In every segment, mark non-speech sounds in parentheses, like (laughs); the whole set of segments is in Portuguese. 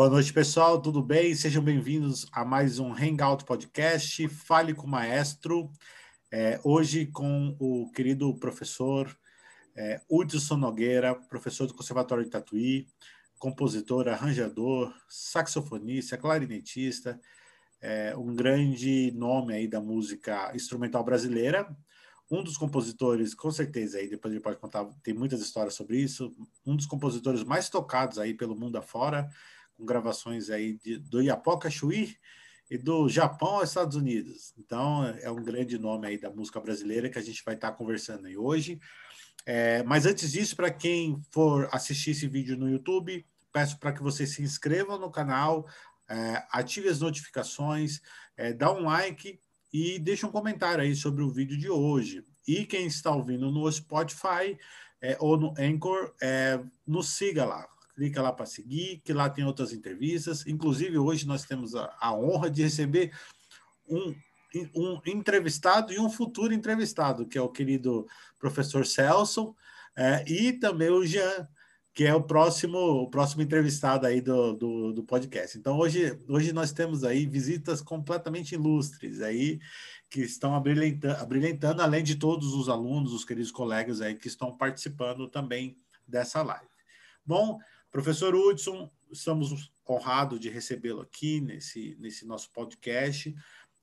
Boa noite, pessoal. Tudo bem? Sejam bem-vindos a mais um Hangout Podcast. Fale com o Maestro. É, hoje com o querido professor é, Hudson Nogueira, professor do Conservatório de Tatuí, compositor, arranjador, saxofonista, clarinetista, é, um grande nome aí da música instrumental brasileira. Um dos compositores, com certeza, aí depois ele pode contar, tem muitas histórias sobre isso. Um dos compositores mais tocados aí pelo mundo afora com gravações aí de, do Iapoca Chuí e do Japão aos Estados Unidos. Então, é um grande nome aí da música brasileira que a gente vai estar conversando aí hoje. É, mas antes disso, para quem for assistir esse vídeo no YouTube, peço para que você se inscreva no canal, é, ative as notificações, é, dá um like e deixe um comentário aí sobre o vídeo de hoje. E quem está ouvindo no Spotify é, ou no Anchor, é, nos siga lá clica lá para seguir, que lá tem outras entrevistas. Inclusive, hoje nós temos a, a honra de receber um, um entrevistado e um futuro entrevistado, que é o querido professor Celso, é, e também o Jean, que é o próximo, o próximo entrevistado aí do, do, do, podcast. Então, hoje, hoje nós temos aí visitas completamente ilustres aí, que estão abrilhantando, além de todos os alunos, os queridos colegas aí que estão participando também dessa live. Bom, Professor Hudson, estamos honrados de recebê-lo aqui nesse, nesse nosso podcast.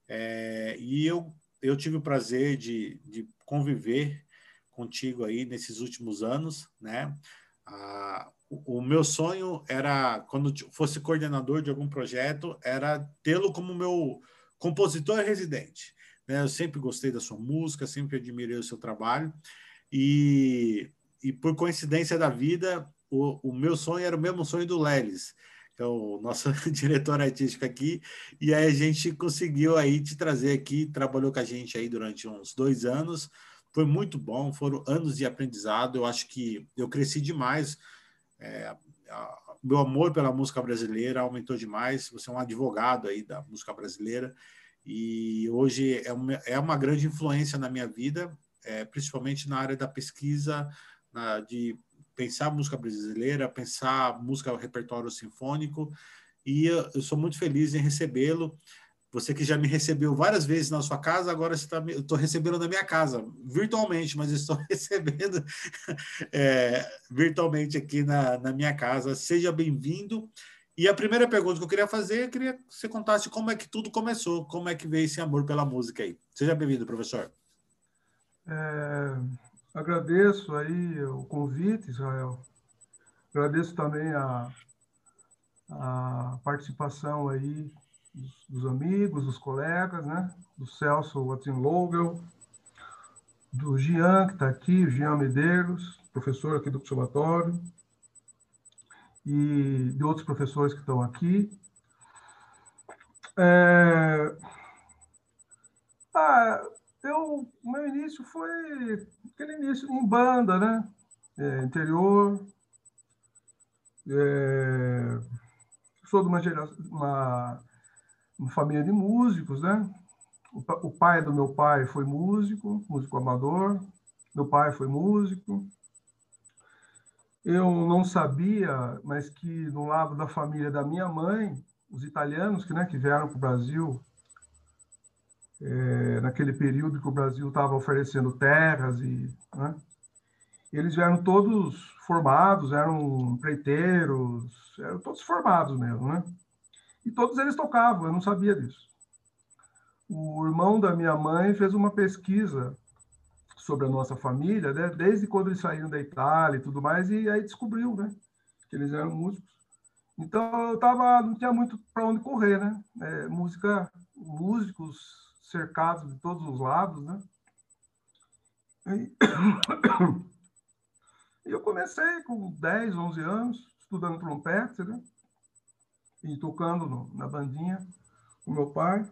É, e eu, eu tive o prazer de, de conviver contigo aí nesses últimos anos, né? Ah, o, o meu sonho era, quando fosse coordenador de algum projeto, era tê-lo como meu compositor residente. Né? Eu sempre gostei da sua música, sempre admirei o seu trabalho. E, e por coincidência da vida, o, o meu sonho era o mesmo sonho do Lelis, que é o nosso (laughs) diretor artístico aqui, e aí a gente conseguiu aí te trazer aqui, trabalhou com a gente aí durante uns dois anos, foi muito bom, foram anos de aprendizado, eu acho que eu cresci demais, é, a, meu amor pela música brasileira aumentou demais, você é um advogado aí da música brasileira, e hoje é uma, é uma grande influência na minha vida, é, principalmente na área da pesquisa, na, de pensar música brasileira, pensar música repertório sinfônico, e eu, eu sou muito feliz em recebê-lo. Você que já me recebeu várias vezes na sua casa, agora está, eu estou recebendo na minha casa, virtualmente, mas estou (laughs) recebendo é, virtualmente aqui na, na minha casa. Seja bem-vindo. E a primeira pergunta que eu queria fazer, eu queria que você contasse como é que tudo começou, como é que veio esse amor pela música aí. Seja bem-vindo, professor. É, Agradeço aí o convite, Israel. Agradeço também a, a participação aí dos, dos, amigos, dos colegas, né? Do Celso Watson Logel, do Jean, que está aqui, o Jean Medeiros, professor aqui do Observatório, e de outros professores que estão aqui. É... Ah, o meu início foi aquele início em banda, né? É, interior. É, sou de uma, uma, uma, família de músicos, né? O, o pai do meu pai foi músico, músico amador. Meu pai foi músico. Eu não sabia, mas que no lado da família da minha mãe, os italianos que, né, que vieram para o Brasil é, naquele período que o Brasil estava oferecendo terras e né, eles eram todos formados, eram empreiteiros, eram todos formados mesmo, né? E todos eles tocavam, eu não sabia disso. O irmão da minha mãe fez uma pesquisa sobre a nossa família, né? desde quando eles saíram da Itália e tudo mais, e aí descobriu, né? Que eles eram músicos. Então eu tava, não tinha muito para onde correr, né? É, música, músicos cercado de todos os lados, né? E (coughs) eu comecei com 10, 11 anos, estudando trompete, né? E tocando no, na bandinha com meu pai.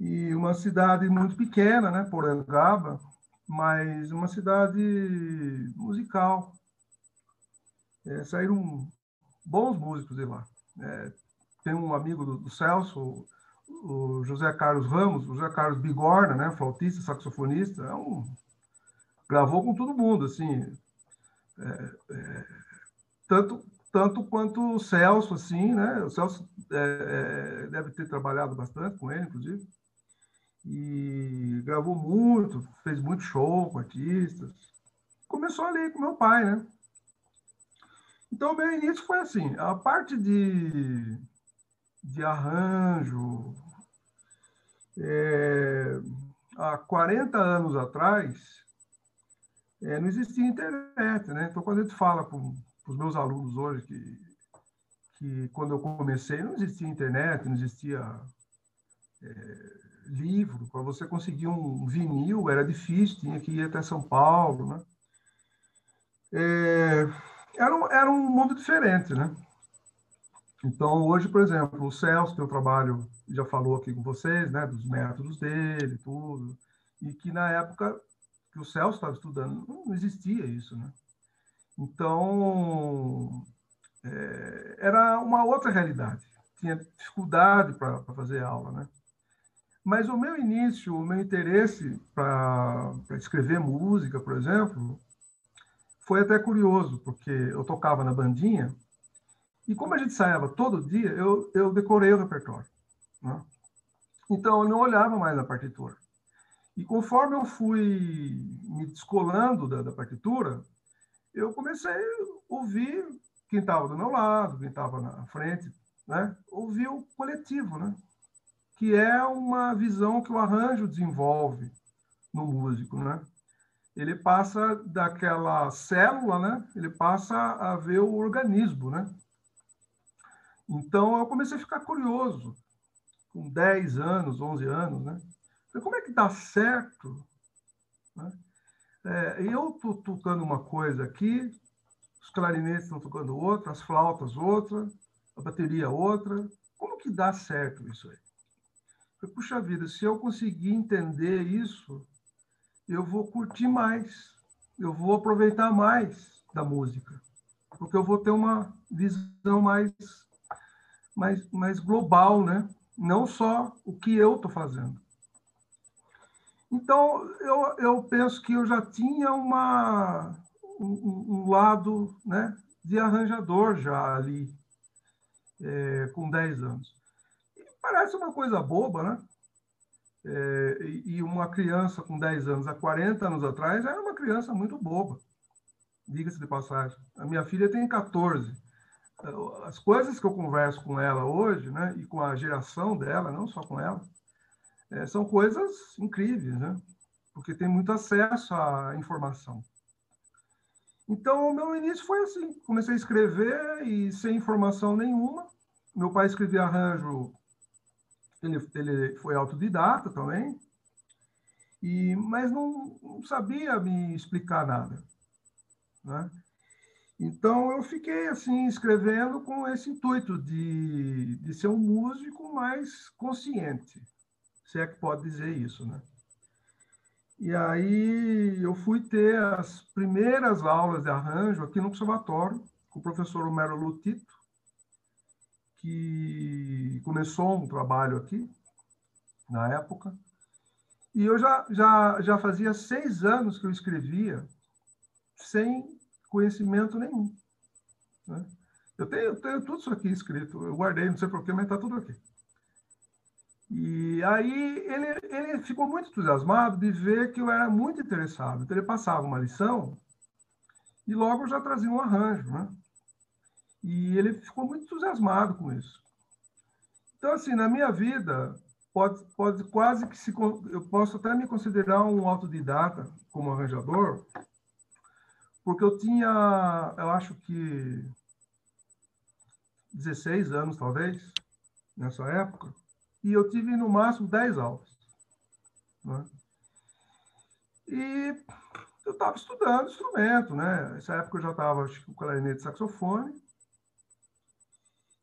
E uma cidade muito pequena, né? Porangaba, mas uma cidade musical. É, saíram bons músicos de lá. É, tem um amigo do, do Celso, o José Carlos Ramos, o José Carlos Bigorna, né, flautista, saxofonista, é um, gravou com todo mundo, assim, é, é, tanto tanto quanto o Celso, assim, né? O Celso é, é, deve ter trabalhado bastante com ele, inclusive. E gravou muito, fez muito show com artistas. Começou ali com meu pai, né? Então, meu início foi assim, a parte de, de arranjo, é, há 40 anos atrás, é, não existia internet, né? Então, quando a gente fala com, os meus alunos hoje que, que quando eu comecei não existia internet, não existia é, livro, para você conseguir um vinil era difícil, tinha que ir até São Paulo, né? É, era, um, era um mundo diferente, né? Então, hoje, por exemplo, o Celso, que eu trabalho, já falou aqui com vocês, né, dos métodos dele, tudo, e que na época que o Celso estava estudando, não existia isso, né? Então, é, era uma outra realidade. Tinha dificuldade para fazer aula, né? Mas o meu início, o meu interesse para escrever música, por exemplo, foi até curioso, porque eu tocava na bandinha e como a gente ensaiava todo dia, eu, eu decorei o repertório. Né? Então, eu não olhava mais na partitura. E conforme eu fui me descolando da, da partitura, eu comecei a ouvir quem estava do meu lado, quem estava na frente, né? ouvir o coletivo, né? que é uma visão que o arranjo desenvolve no músico. Né? Ele passa daquela célula, né? ele passa a ver o organismo, né? Então, eu comecei a ficar curioso, com 10 anos, 11 anos, né? Como é que dá certo? Né? É, eu estou tocando uma coisa aqui, os clarinetes estão tocando outra, as flautas outra, a bateria outra. Como que dá certo isso aí? Falei, Puxa vida, se eu conseguir entender isso, eu vou curtir mais, eu vou aproveitar mais da música, porque eu vou ter uma visão mais mais, mais global, né? Não só o que eu estou fazendo. Então, eu, eu penso que eu já tinha uma, um, um lado né, de arranjador já ali, é, com 10 anos. E parece uma coisa boba, né? É, e uma criança com 10 anos, há 40 anos atrás, era uma criança muito boba, diga-se de passagem. A minha filha tem 14 as coisas que eu converso com ela hoje, né, e com a geração dela, não só com ela, é, são coisas incríveis, né? Porque tem muito acesso à informação. Então, o meu início foi assim: comecei a escrever e sem informação nenhuma. Meu pai escrevia arranjo, ele, ele foi autodidata também, e, mas não, não sabia me explicar nada. Né? Então, eu fiquei assim, escrevendo com esse intuito de, de ser um músico mais consciente, se é que pode dizer isso, né? E aí eu fui ter as primeiras aulas de arranjo aqui no conservatório, com o professor Homero Lutito, que começou um trabalho aqui, na época. E eu já, já, já fazia seis anos que eu escrevia sem conhecimento nenhum. Né? Eu, tenho, eu tenho tudo isso aqui escrito, eu guardei, não sei porquê, mas está tudo aqui. E aí ele, ele ficou muito entusiasmado de ver que eu era muito interessado. Então ele passava uma lição e logo já trazia um arranjo, né? E ele ficou muito entusiasmado com isso. Então, assim, na minha vida, pode, pode quase que se. Eu posso até me considerar um autodidata como arranjador, porque eu tinha, eu acho que 16 anos, talvez, nessa época, e eu tive no máximo 10 aulas. Né? E eu estava estudando instrumento, né? Nessa época eu já estava, com clarinete e saxofone.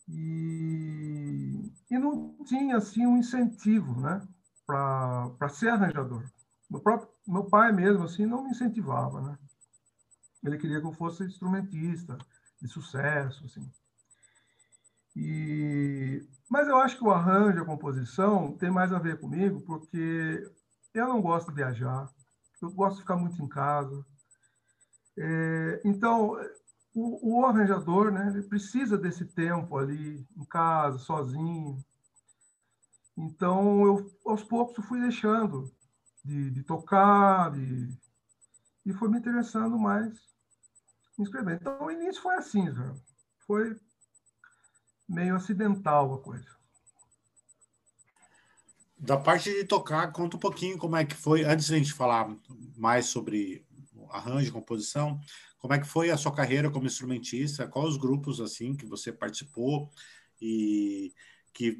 E, e não tinha, assim, um incentivo, né? Para ser arranjador. Meu, próprio, meu pai mesmo, assim, não me incentivava, né? Ele queria que eu fosse instrumentista de sucesso, assim. E, mas eu acho que o arranjo, a composição, tem mais a ver comigo, porque eu não gosto de viajar, eu gosto de ficar muito em casa. É, então, o, o, arranjador, né, ele precisa desse tempo ali em casa, sozinho. Então, eu, aos poucos, eu fui deixando de, de tocar, de, e foi me interessando mais em escrever. Então, o início foi assim, já. foi meio acidental a coisa. Da parte de tocar, conta um pouquinho como é que foi, antes de a gente falar mais sobre arranjo, composição, como é que foi a sua carreira como instrumentista, quais os grupos assim que você participou e que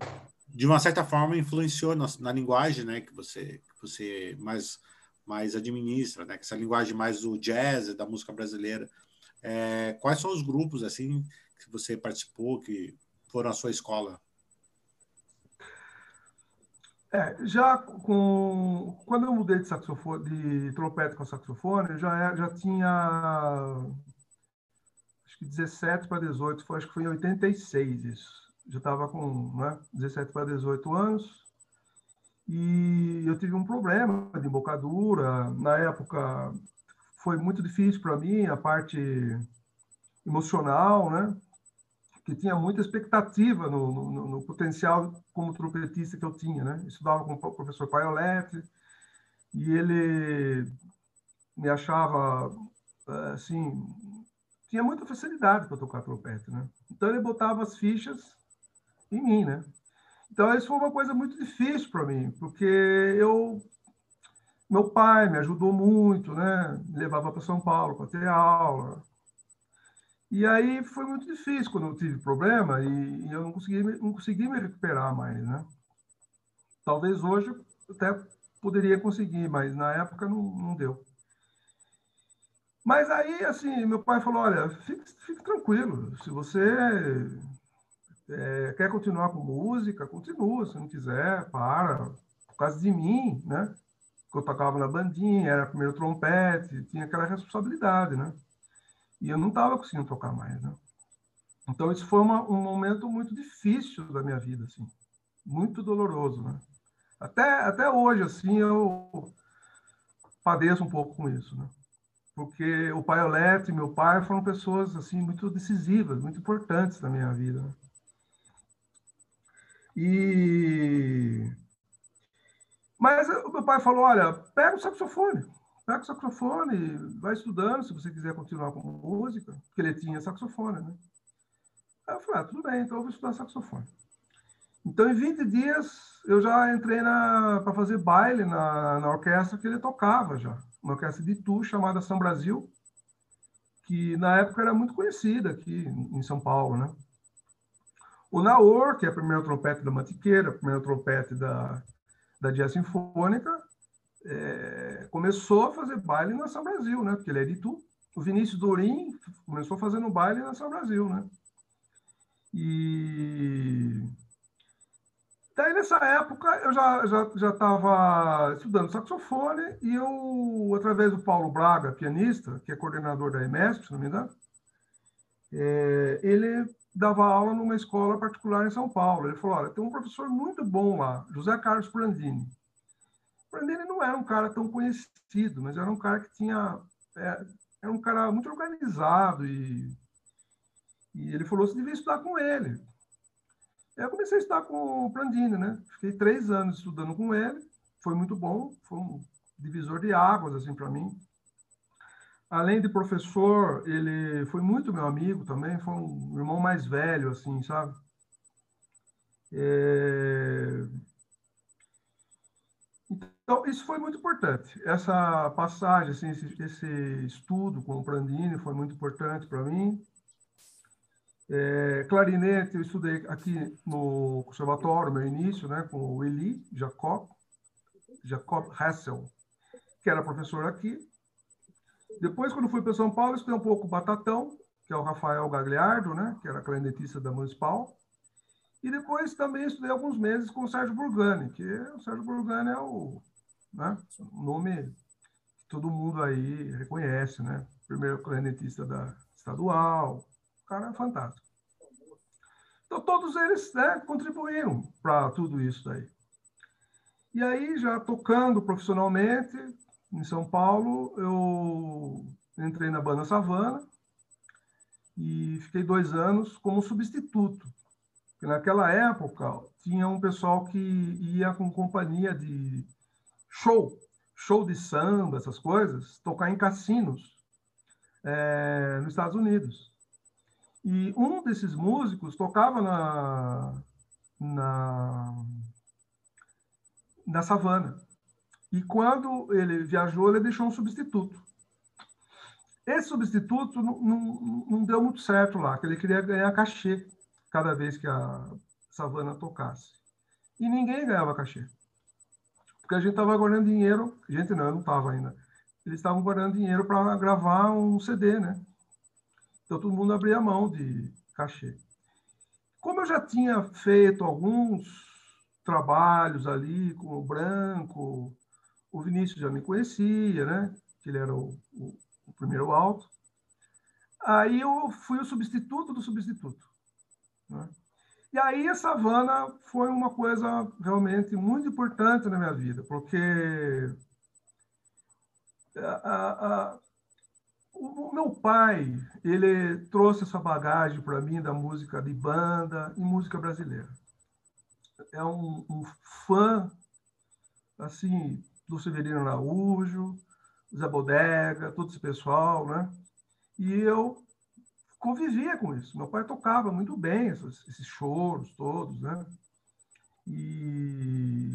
de uma certa forma influenciou na, na linguagem, né, que você que você mais mais administra, né, que essa linguagem mais do jazz, da música brasileira. É, quais são os grupos assim que você participou que foram a sua escola? É, já com quando eu mudei de saxofone, de trompete com saxofone, eu já é, já tinha acho que 17 para 18, foi, acho que foi em 86 isso. Já estava com né, 17 para 18 anos e eu tive um problema de embocadura. Na época foi muito difícil para mim a parte emocional, né? que tinha muita expectativa no, no, no, potencial como trompetista que eu tinha, né? Estudava com o professor Paioletti e ele me achava, assim, tinha muita facilidade para tocar trompete, né? Então ele botava as fichas em mim, né? Então isso foi uma coisa muito difícil para mim, porque eu meu pai me ajudou muito, né? Me levava para São Paulo para ter aula, e aí foi muito difícil quando eu tive problema e, e eu não consegui, não consegui me recuperar mais, né? Talvez hoje até poderia conseguir, mas na época não, não deu. Mas aí, assim, meu pai falou, olha, fique, fique tranquilo, se você é, quer continuar com música, continua, se não quiser, para, por causa de mim, né? Eu tocava na bandinha, era primeiro trompete, tinha aquela responsabilidade, né? E eu não estava conseguindo tocar mais, né? Então, isso foi uma, um momento muito difícil da minha vida, assim. Muito doloroso, né? Até, até hoje, assim, eu padeço um pouco com isso, né? Porque o pai Olete e meu pai foram pessoas, assim, muito decisivas, muito importantes na minha vida, né? E... Mas o meu pai falou, olha, pega o saxofone pega o saxofone, vai estudando, se você quiser continuar com música, porque ele tinha saxofone, né? Aí eu falei, ah, tudo bem, então eu vou estudar saxofone. Então, em 20 dias, eu já entrei para fazer baile na, na orquestra que ele tocava já, uma orquestra de tu chamada São Brasil, que na época era muito conhecida aqui em São Paulo, né? O Naor, que é o primeiro trompete da Mantiqueira, o primeiro trompete da, da Dia Sinfônica, é, começou a fazer baile na São Brasil, né? Porque ele é de Tu. O Vinícius Dorim começou fazendo baile na São Brasil, né? E daí nessa época eu já já já estava estudando saxofone e eu através do Paulo Braga, pianista, que é coordenador da EMESP, se não me engano, é, ele dava aula numa escola particular em São Paulo. Ele falou: olha, tem um professor muito bom lá, José Carlos Prandini Brandini não era um cara tão conhecido, mas era um cara que tinha. É, era um cara muito organizado e, e ele falou: você devia estudar com ele. Eu comecei a estudar com o Brandini, né? Fiquei três anos estudando com ele, foi muito bom, foi um divisor de águas assim para mim. Além de professor, ele foi muito meu amigo também, foi um irmão mais velho, assim, sabe? É... Então, isso foi muito importante. Essa passagem, assim, esse, esse estudo com o Prandini foi muito importante para mim. É, clarinete, eu estudei aqui no conservatório, no início, né, com o Eli Jacob, Jacob Hessel, que era professor aqui. Depois, quando fui para São Paulo, estudei um pouco o Batatão, que é o Rafael Gagliardo, né, que era clarinetista da Municipal. E depois também estudei alguns meses com o Sérgio Burgani, que o Sérgio Burgani é o né? Nome que todo mundo aí reconhece, né? Primeiro clarinetista da estadual, o cara é fantástico. Então, todos eles né, contribuíram para tudo isso aí. E aí, já tocando profissionalmente em São Paulo, eu entrei na banda Savana e fiquei dois anos como substituto. Porque naquela época tinha um pessoal que ia com companhia de show, show de samba, essas coisas, tocar em cassinos é, nos Estados Unidos. E um desses músicos tocava na, na, na savana. E quando ele viajou, ele deixou um substituto. Esse substituto não, não, não deu muito certo lá, que ele queria ganhar cachê cada vez que a savana tocasse. E ninguém ganhava cachê. Porque a gente estava guardando dinheiro, gente não, eu não estava ainda. Eles estavam guardando dinheiro para gravar um CD, né? Então todo mundo abria mão de cachê. Como eu já tinha feito alguns trabalhos ali com o Branco, o Vinícius já me conhecia, né? Que ele era o, o, o primeiro alto. Aí eu fui o substituto do substituto. Né? E aí a savana foi uma coisa realmente muito importante na minha vida, porque a, a, o meu pai, ele trouxe essa bagagem para mim da música de banda e música brasileira. É um, um fã, assim, do Severino Araújo, Zé Bodega, todo esse pessoal, né? E eu convivia com isso. Meu pai tocava muito bem esses, esses choros todos, né? E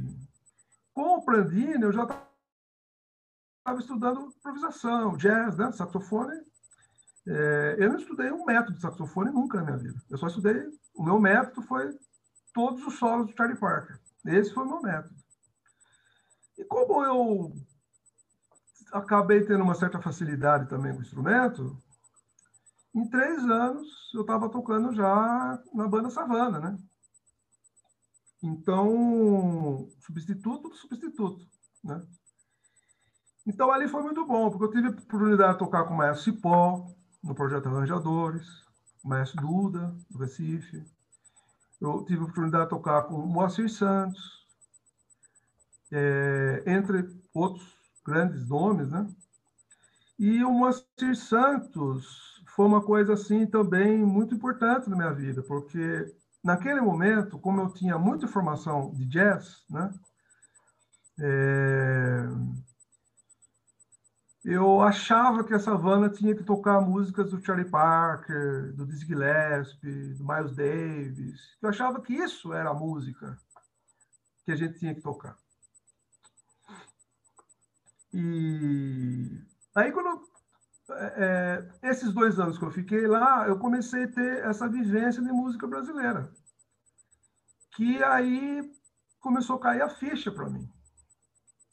com o Prandini eu já estava estudando improvisação, jazz, né? saxofone. É, eu não estudei um método de saxofone nunca na minha vida. Eu só estudei. O meu método foi todos os solos do Charlie Parker. Esse foi o meu método. E como eu acabei tendo uma certa facilidade também com o instrumento, em três anos eu estava tocando já na banda Savana, né? Então, substituto do substituto, né? Então ali foi muito bom, porque eu tive a oportunidade de tocar com o Maestro Cipó, no projeto Arranjadores, o Maestro Duda, do Recife. Eu tive a oportunidade de tocar com o Moacir Santos, é, entre outros grandes nomes, né? E o Moacir Santos foi uma coisa assim também muito importante na minha vida, porque naquele momento, como eu tinha muita formação de jazz, né? É, eu achava que a Savana tinha que tocar músicas do Charlie Parker, do Dizzy Gillespie, do Miles Davis. Eu achava que isso era a música que a gente tinha que tocar. E aí, quando é, é, esses dois anos que eu fiquei lá, eu comecei a ter essa vivência de música brasileira, que aí começou a cair a ficha para mim,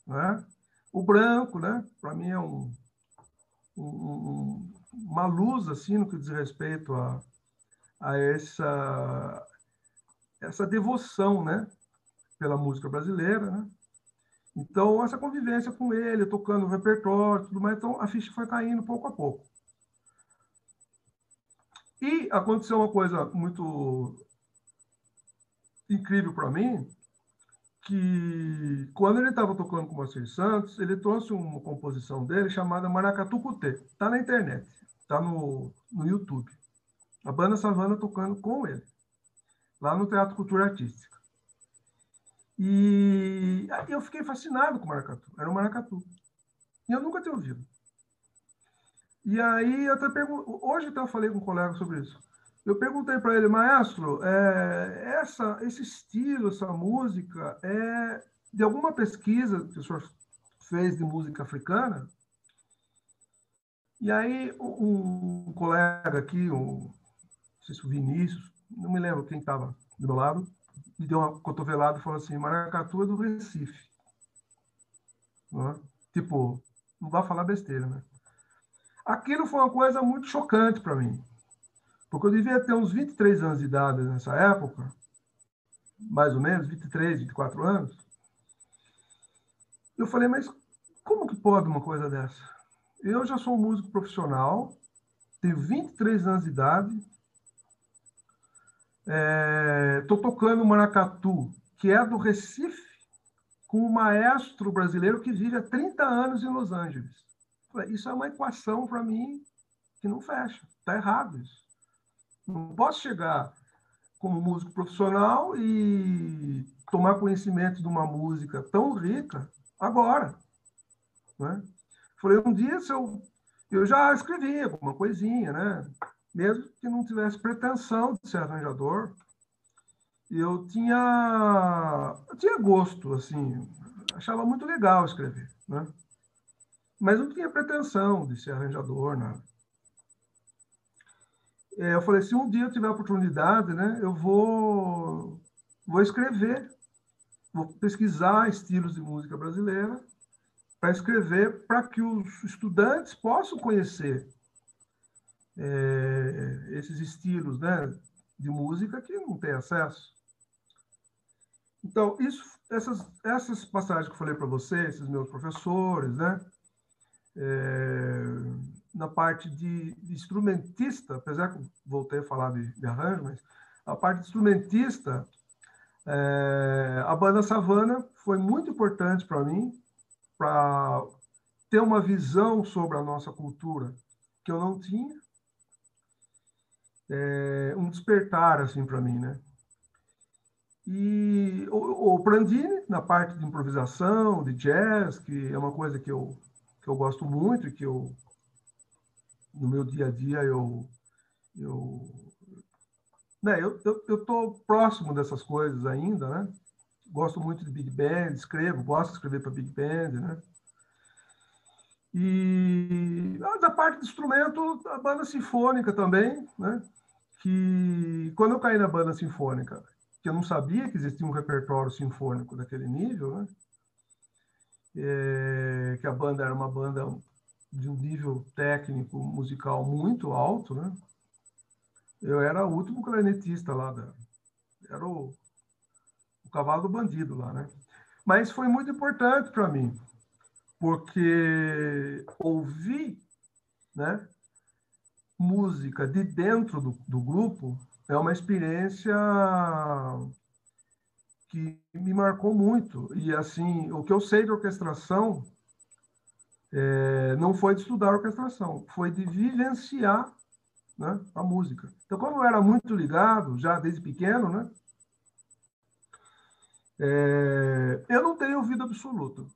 né? O branco, né? Para mim é um, um, uma luz assim no que diz respeito a, a essa essa devoção, né? Pela música brasileira, né? Então, essa convivência com ele, tocando o repertório, tudo mais, então a ficha foi caindo pouco a pouco. E aconteceu uma coisa muito incrível para mim, que quando ele estava tocando com o Marcelo Santos, ele trouxe uma composição dele chamada Maracatu Cutê. Está na internet, está no, no YouTube. A banda Savana tocando com ele, lá no Teatro Cultura Artística. E eu fiquei fascinado com o maracatu. Era um maracatu. E eu nunca tinha ouvido. E aí, eu até pergunto, hoje até eu falei com um colega sobre isso. Eu perguntei para ele, maestro, é, essa, esse estilo, essa música, é de alguma pesquisa que o senhor fez de música africana? E aí, um, um colega aqui, um, não sei se o Vinícius, não me lembro quem estava do meu lado, me deu uma cotovelada e falou assim: Maracatu é do Recife. É? Tipo, não vai falar besteira, né? Aquilo foi uma coisa muito chocante para mim. Porque eu devia ter uns 23 anos de idade nessa época, mais ou menos, 23, 24 anos. Eu falei, mas como que pode uma coisa dessa? Eu já sou um músico profissional, tenho 23 anos de idade, estou é, tocando maracatu, que é do Recife, com um maestro brasileiro que vive há 30 anos em Los Angeles. Isso é uma equação para mim que não fecha, está errado isso. Não posso chegar como músico profissional e tomar conhecimento de uma música tão rica agora. Né? Falei, um dia se eu, eu já escrevi alguma coisinha, né? Mesmo que não tivesse pretensão de ser arranjador, eu tinha, eu tinha gosto, assim, achava muito legal escrever, né? Mas não tinha pretensão de ser arranjador, nada. É, eu falei, se um dia eu tiver oportunidade, né, eu vou, vou escrever, vou pesquisar estilos de música brasileira para escrever para que os estudantes possam conhecer é, esses estilos né, de música que não tem acesso. Então, isso, essas, essas passagens que eu falei para vocês, esses meus professores, né, é, na parte de, de, instrumentista, apesar que eu voltei a falar de, de arranjo, mas a parte de instrumentista, é, a banda Savana foi muito importante para mim, para ter uma visão sobre a nossa cultura que eu não tinha, é, um despertar assim para mim, né? E o, o Prandini na parte de improvisação, de jazz, que é uma coisa que eu que eu gosto muito e que eu no meu dia a dia eu eu né, eu, eu, eu tô próximo dessas coisas ainda, né? Gosto muito de big band, escrevo, gosto de escrever para big band, né? E da parte de instrumento, a banda sinfônica também, né? Que quando eu caí na banda sinfônica, que eu não sabia que existia um repertório sinfônico daquele nível, né? É, que a banda era uma banda de um nível técnico musical muito alto, né? Eu era o último clarinetista lá, da, era o, o cavalo do bandido lá, né? Mas foi muito importante para mim, porque ouvir, né? Música de dentro do, do grupo é uma experiência que me marcou muito. E, assim, o que eu sei de orquestração é, não foi de estudar orquestração, foi de vivenciar né, a música. Então, como eu era muito ligado, já desde pequeno, né, é, eu não tenho ouvido absoluto,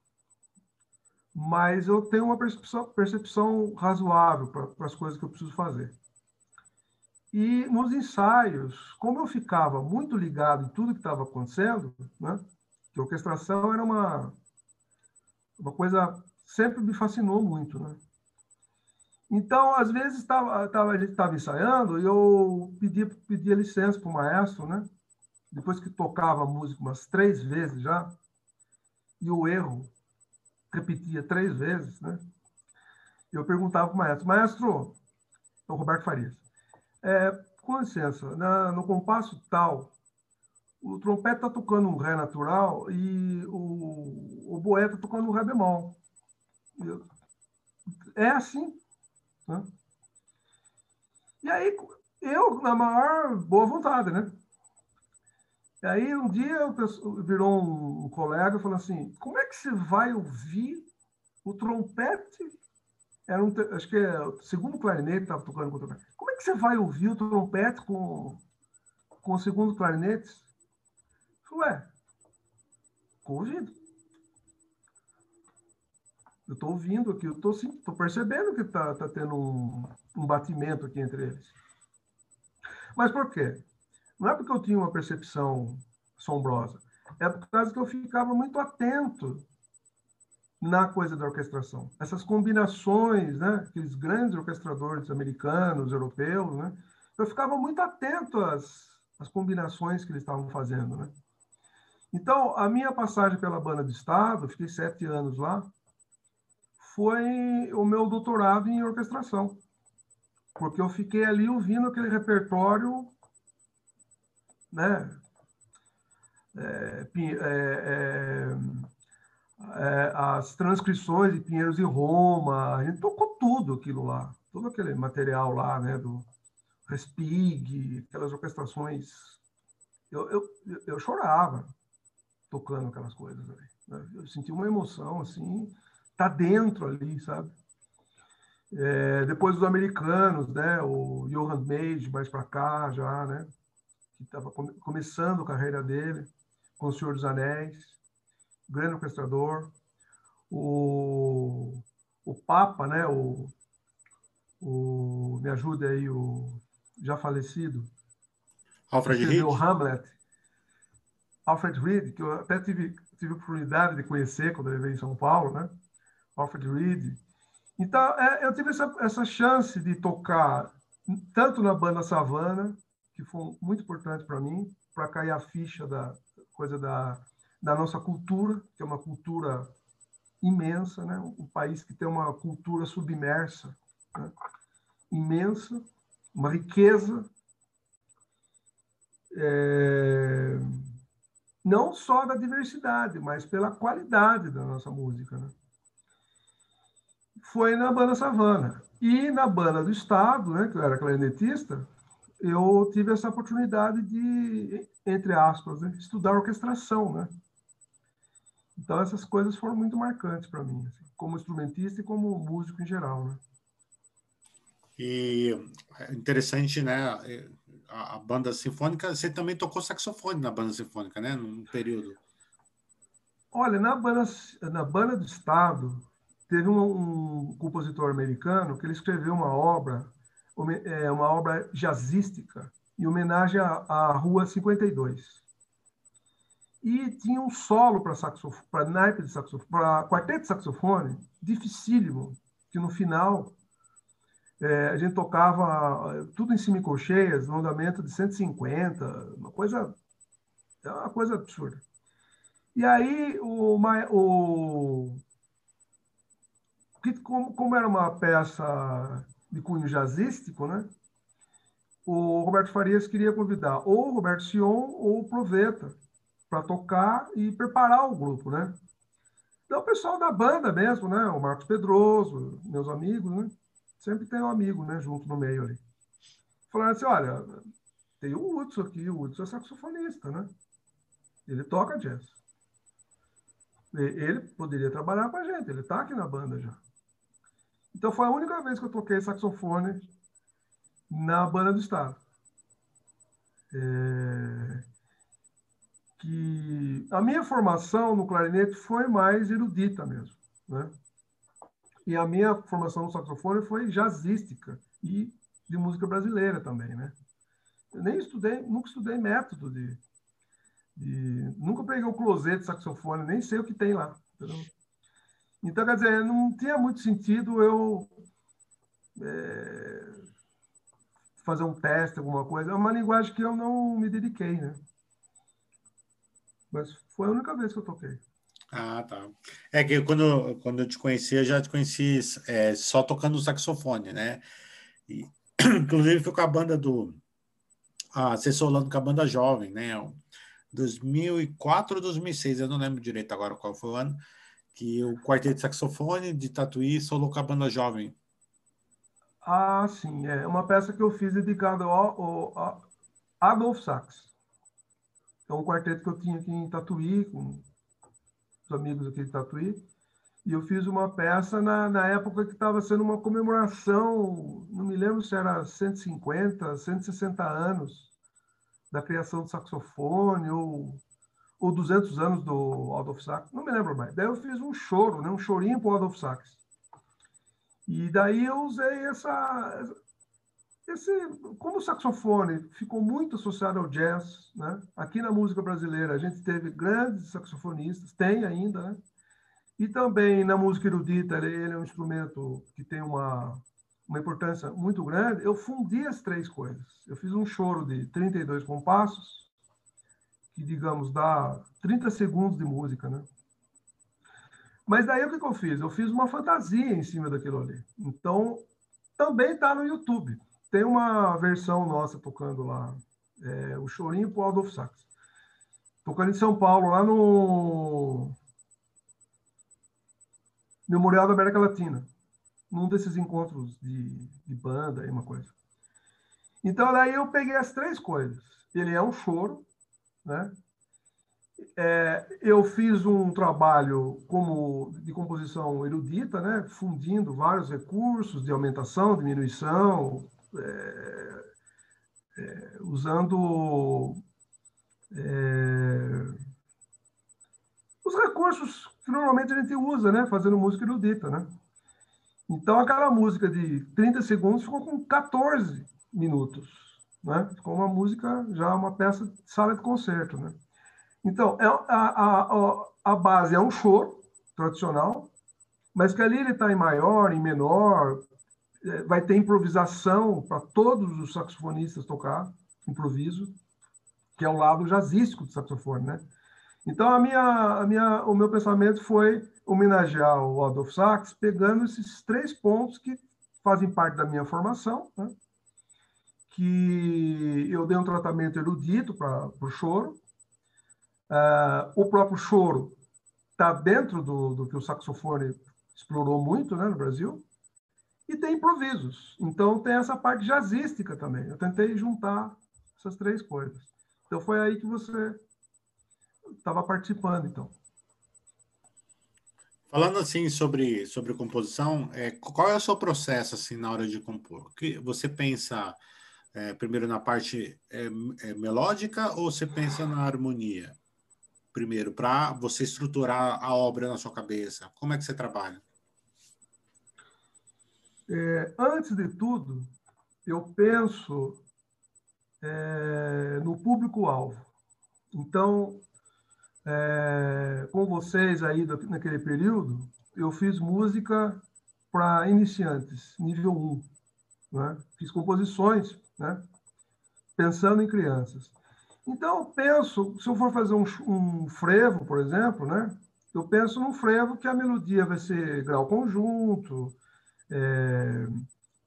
mas eu tenho uma percepção, percepção razoável para as coisas que eu preciso fazer. E nos ensaios, como eu ficava muito ligado em tudo que estava acontecendo, né, que a orquestração era uma, uma coisa sempre me fascinou muito, né? Então, às vezes, tava, tava, a gente estava ensaiando e eu pedia, pedia licença para o maestro, né? Depois que tocava a música umas três vezes já, e o erro repetia três vezes, né? Eu perguntava para o maestro, maestro, é o Roberto Farias, é, com licença, na, no compasso tal, o trompete está tocando um Ré natural e o, o boé está tocando um Ré bemol. É assim. Né? E aí, eu, na maior boa vontade, né? E aí, um dia, virou um colega e falou assim: como é que você vai ouvir o trompete? Era um, acho que é o segundo clarinete estava tocando com o trompete. Como é que você vai ouvir o trompete com, com o segundo clarinete? Eu falei, ué, com ouvido. Eu estou ouvindo aqui, eu estou percebendo que está tá tendo um, um batimento aqui entre eles. Mas por quê? Não é porque eu tinha uma percepção assombrosa, é por causa que eu ficava muito atento na coisa da orquestração. Essas combinações, né, aqueles grandes orquestradores americanos, europeus, né, eu ficava muito atento às, às combinações que eles estavam fazendo. Né? Então, a minha passagem pela banda de Estado, fiquei sete anos lá, foi o meu doutorado em orquestração, porque eu fiquei ali ouvindo aquele repertório, né? É, é, é, as transcrições de Pinheiros e Roma, a gente tocou tudo aquilo lá, todo aquele material lá, né? Do Respig, aquelas orquestrações. Eu, eu, eu chorava tocando aquelas coisas ali. Né? Eu senti uma emoção assim tá dentro ali, sabe? É, depois os americanos, né? O Johan Mage, mais para cá já, né? Que estava come começando a carreira dele com O Senhor dos Anéis, grande orquestrador. O, o Papa, né? O, o, me ajuda aí, o já falecido. Alfred Reed. O Hamlet. Alfred Reed, que eu até tive, tive a oportunidade de conhecer quando ele veio em São Paulo, né? Alfred Reed. Então, é, eu tive essa, essa chance de tocar tanto na banda Savana, que foi muito importante para mim, para cair a ficha da coisa da, da nossa cultura, que é uma cultura imensa, né? um país que tem uma cultura submersa, né? imensa, uma riqueza. É... Não só da diversidade, mas pela qualidade da nossa música. Né? Foi na banda Savana. E na banda do Estado, né, que eu era clarinetista, eu tive essa oportunidade de, entre aspas, né, estudar orquestração, né? Então essas coisas foram muito marcantes para mim, assim, como instrumentista e como músico em geral, né? E é interessante, né? A, a, banda sinfônica, você também tocou saxofone na banda sinfônica, né? Num período. Olha, na banda, na banda do Estado, teve um, um compositor americano que ele escreveu uma obra, é, uma obra jazzística, em homenagem à, Rua 52. E tinha um solo para saxofone, para naipe de saxofone, para quarteto de saxofone, dificílimo, que no final é, a gente tocava é, tudo em semicolcheias, no andamento de 150, uma coisa, é uma coisa absurda. E aí o, o que, como, como, era uma peça de cunho jazzístico, né? O Roberto Farias queria convidar ou o Roberto Sion ou o Proveta para tocar e preparar o grupo, né? Então, o pessoal da banda mesmo, né? O Marcos Pedroso, meus amigos, né? sempre tem um amigo, né, junto no meio ali. Falaram assim, olha, tem o Hudson aqui, o Hudson é saxofonista, né? Ele toca jazz. Ele poderia trabalhar com a gente, ele está aqui na banda já. Então foi a única vez que eu toquei saxofone na banda do Estado. É... Que a minha formação no clarinete foi mais erudita mesmo, né? E a minha formação no saxofone foi jazzística e de música brasileira também, né? Eu nem estudei, nunca estudei método de, de nunca peguei o closet de saxofone, nem sei o que tem lá. Entendeu? Então, quer dizer, não tinha muito sentido eu é, fazer um teste, alguma coisa. É uma linguagem que eu não me dediquei, né? Mas foi a única vez que eu toquei. Ah, tá. É que quando, quando eu te conheci, eu já te conheci é, só tocando saxofone, né? E, (clears throat) inclusive foi com a banda do. Ah, assessorando com a banda jovem, né? 2004 ou 2006, eu não lembro direito agora qual foi o ano, que o quarteto de saxofone de Tatuí solou com a banda jovem. Ah, sim. É uma peça que eu fiz dedicada ao, ao, Adolf Sax. É um quarteto que eu tinha aqui em Tatuí, com amigos aqui de Tatuí, e eu fiz uma peça na, na época que estava sendo uma comemoração, não me lembro se era 150, 160 anos da criação do saxofone, ou, ou 200 anos do Adolf Sax, não me lembro mais. Daí eu fiz um choro, né, um chorinho para o Adolf Sax. E daí eu usei essa, esse, como o saxofone ficou muito associado ao jazz, né? aqui na música brasileira a gente teve grandes saxofonistas, tem ainda, né? e também na música erudita ele é um instrumento que tem uma, uma importância muito grande. Eu fundi as três coisas. Eu fiz um choro de 32 compassos, que, digamos, dá 30 segundos de música, né? Mas daí o que, que eu fiz? Eu fiz uma fantasia em cima daquilo ali. Então, também está no YouTube. Tem uma versão nossa tocando lá, é, o Chorinho pro Adolfo Sax. Tocando em São Paulo, lá no Memorial da América Latina. Num desses encontros de, de banda e uma coisa. Então, daí eu peguei as três coisas. Ele é um choro, né? é, eu fiz um trabalho como de composição erudita, né, fundindo vários recursos de aumentação, diminuição, é, é, usando é, os recursos que normalmente a gente usa, né, fazendo música erudita, né. Então, aquela música de 30 segundos ficou com 14 minutos, né? Uma música, já uma peça de sala de concerto, né? Então, é, a, a, a base é um choro tradicional, mas que ali ele está em maior, em menor, é, vai ter improvisação para todos os saxofonistas tocar, improviso, que é o lado jazzístico do saxofone, né? Então, a minha, a minha, o meu pensamento foi homenagear o Adolf Sax, pegando esses três pontos que fazem parte da minha formação, né? Que eu dei um tratamento erudito para o choro, Uh, o próprio choro está dentro do, do, que o saxofone explorou muito né, no Brasil. E tem improvisos. Então tem essa parte jazzística também. Eu tentei juntar essas três coisas. Então foi aí que você estava participando, então. Falando assim sobre, sobre composição, é, qual é o seu processo assim na hora de compor? Que você pensa é, primeiro na parte é, é melódica ou você pensa na harmonia? primeiro, para você estruturar a obra na sua cabeça? Como é que você trabalha? É, antes de tudo, eu penso é, no público-alvo. Então, é, com vocês aí naquele período, eu fiz música para iniciantes, nível 1. Né? Fiz composições, né? pensando em crianças. Então, eu penso, se eu for fazer um, um frevo, por exemplo, né? Eu penso num frevo que a melodia vai ser grau conjunto, é,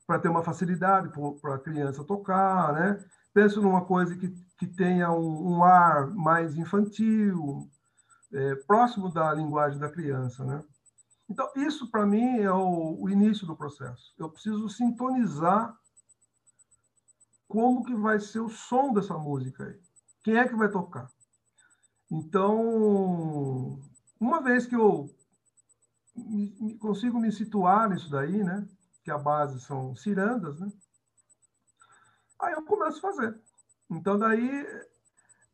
para ter uma facilidade para a criança tocar, né? Penso numa coisa que, que tenha um, um ar mais infantil, é, próximo da linguagem da criança, né? Então, isso para mim é o, o, início do processo. Eu preciso sintonizar como que vai ser o som dessa música aí. Quem é que vai tocar? Então, uma vez que eu me, consigo me situar nisso daí, né? Que a base são cirandas, né? Aí eu começo a fazer. Então, daí,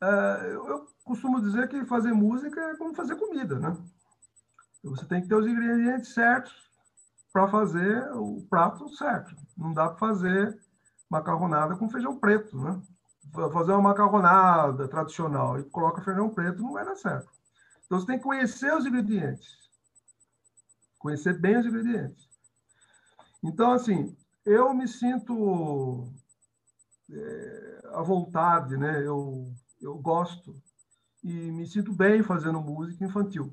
uh, eu costumo dizer que fazer música é como fazer comida, né? Você tem que ter os ingredientes certos para fazer o prato certo. Não dá para fazer macarronada com feijão preto, né? fazer uma macarronada tradicional e coloca feijão preto, não vai dar certo. Então você tem que conhecer os ingredientes. Conhecer bem os ingredientes. Então, assim, eu me sinto é, à vontade, né? Eu, eu gosto e me sinto bem fazendo música infantil.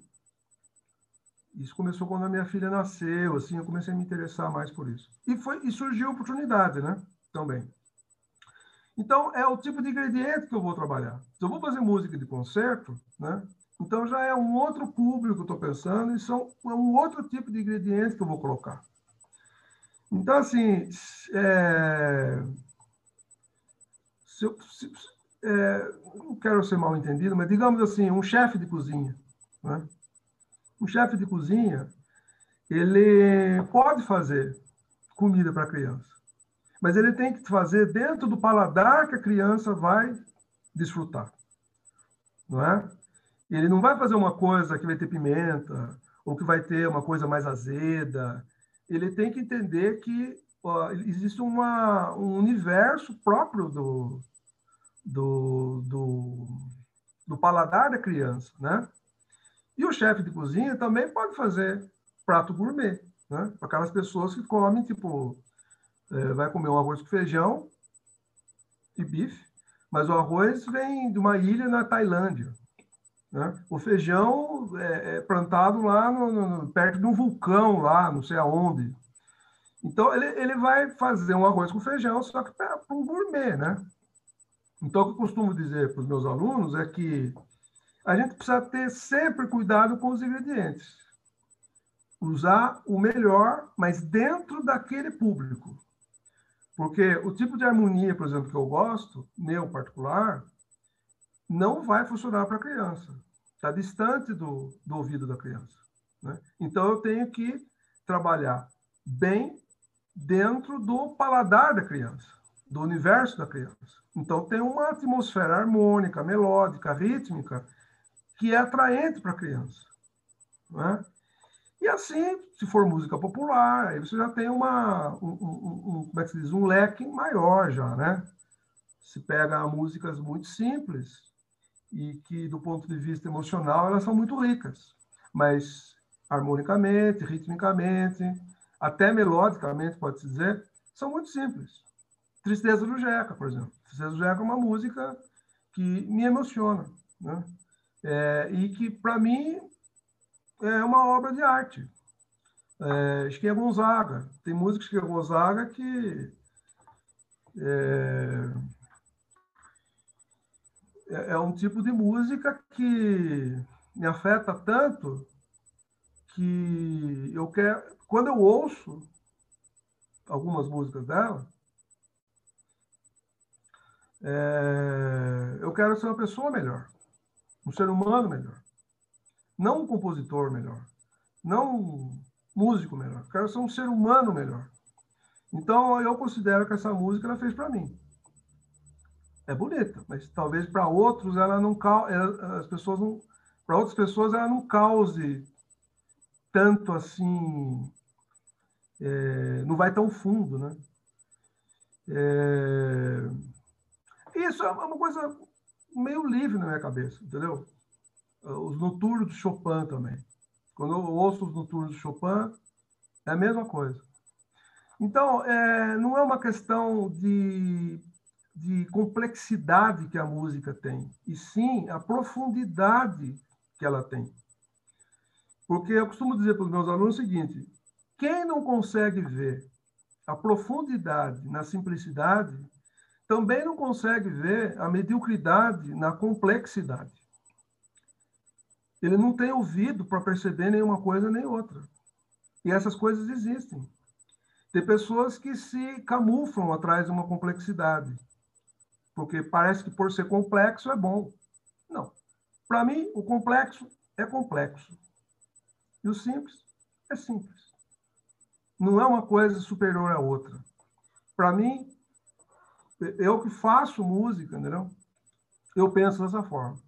Isso começou quando a minha filha nasceu, assim, eu comecei a me interessar mais por isso. E foi e surgiu a oportunidade, né? Também. Então, é o tipo de ingrediente que eu vou trabalhar. Se eu vou fazer música de concerto, né? Então já é um outro público que eu estou pensando e são, é um outro tipo de ingrediente que eu vou colocar. Então, assim, é, se eu, se, é, não quero ser mal entendido, mas digamos assim, um chefe de cozinha. Né? Um chefe de cozinha, ele pode fazer comida para criança mas ele tem que fazer dentro do paladar que a criança vai desfrutar, não é? Ele não vai fazer uma coisa que vai ter pimenta ou que vai ter uma coisa mais azeda. Ele tem que entender que ó, existe uma, um universo próprio do, do, do, do paladar da criança, né? E o chefe de cozinha também pode fazer prato gourmet, né? Para aquelas pessoas que comem, tipo, é, vai comer um arroz com feijão e bife, mas o arroz vem de uma ilha na Tailândia. Né? O feijão é, é plantado lá no, no, perto de um vulcão, lá, não sei aonde. Então, ele, ele vai fazer um arroz com feijão, só que para um gourmet, né? Então, o que eu costumo dizer para os meus alunos é que a gente precisa ter sempre cuidado com os ingredientes. Usar o melhor, mas dentro daquele público. Porque o tipo de harmonia, por exemplo, que eu gosto, meu particular, não vai funcionar para criança. está distante do, do ouvido da criança. Né? Então, eu tenho que trabalhar bem dentro do paladar da criança, do universo da criança. Então, tem uma atmosfera harmônica, melódica, rítmica, que é atraente para a criança. Né? E assim, se for música popular, aí você já tem uma, um, um, um, como é que se diz, um leque maior já, né? Se pega músicas muito simples e que, do ponto de vista emocional, elas são muito ricas, mas harmonicamente, ritmicamente, até melodicamente, pode-se dizer, são muito simples. Tristeza do Jeca, por exemplo. Tristeza do Jeca é uma música que me emociona, né? É, e que, para mim, é uma obra de arte. É, Gonzaga. Tem música de Gonzaga que é, é, é um tipo de música que me afeta tanto que eu quero. Quando eu ouço algumas músicas dela, é, eu quero ser uma pessoa melhor, um ser humano melhor. Não um compositor melhor, não um músico melhor. Eu quero ser um ser humano melhor. Então, eu considero que essa música ela fez para mim. É bonita, mas talvez para outros ela não as pessoas não para outras pessoas ela não cause tanto assim, é, não vai tão fundo, né? É, isso é uma coisa meio livre na minha cabeça, entendeu? Os noturnos de Chopin também. Quando eu ouço os noturnos de Chopin, é a mesma coisa. Então, é, não é uma questão de, de complexidade que a música tem, e sim a profundidade que ela tem. Porque eu costumo dizer para os meus alunos o seguinte: quem não consegue ver a profundidade na simplicidade, também não consegue ver a mediocridade na complexidade. Ele não tem ouvido para perceber nenhuma coisa nem outra. E essas coisas existem. Tem pessoas que se camuflam atrás de uma complexidade, porque parece que por ser complexo é bom. Não. Para mim, o complexo é complexo. E o simples é simples. Não é uma coisa superior à outra. Para mim, eu que faço música, entendeu? Eu penso dessa forma.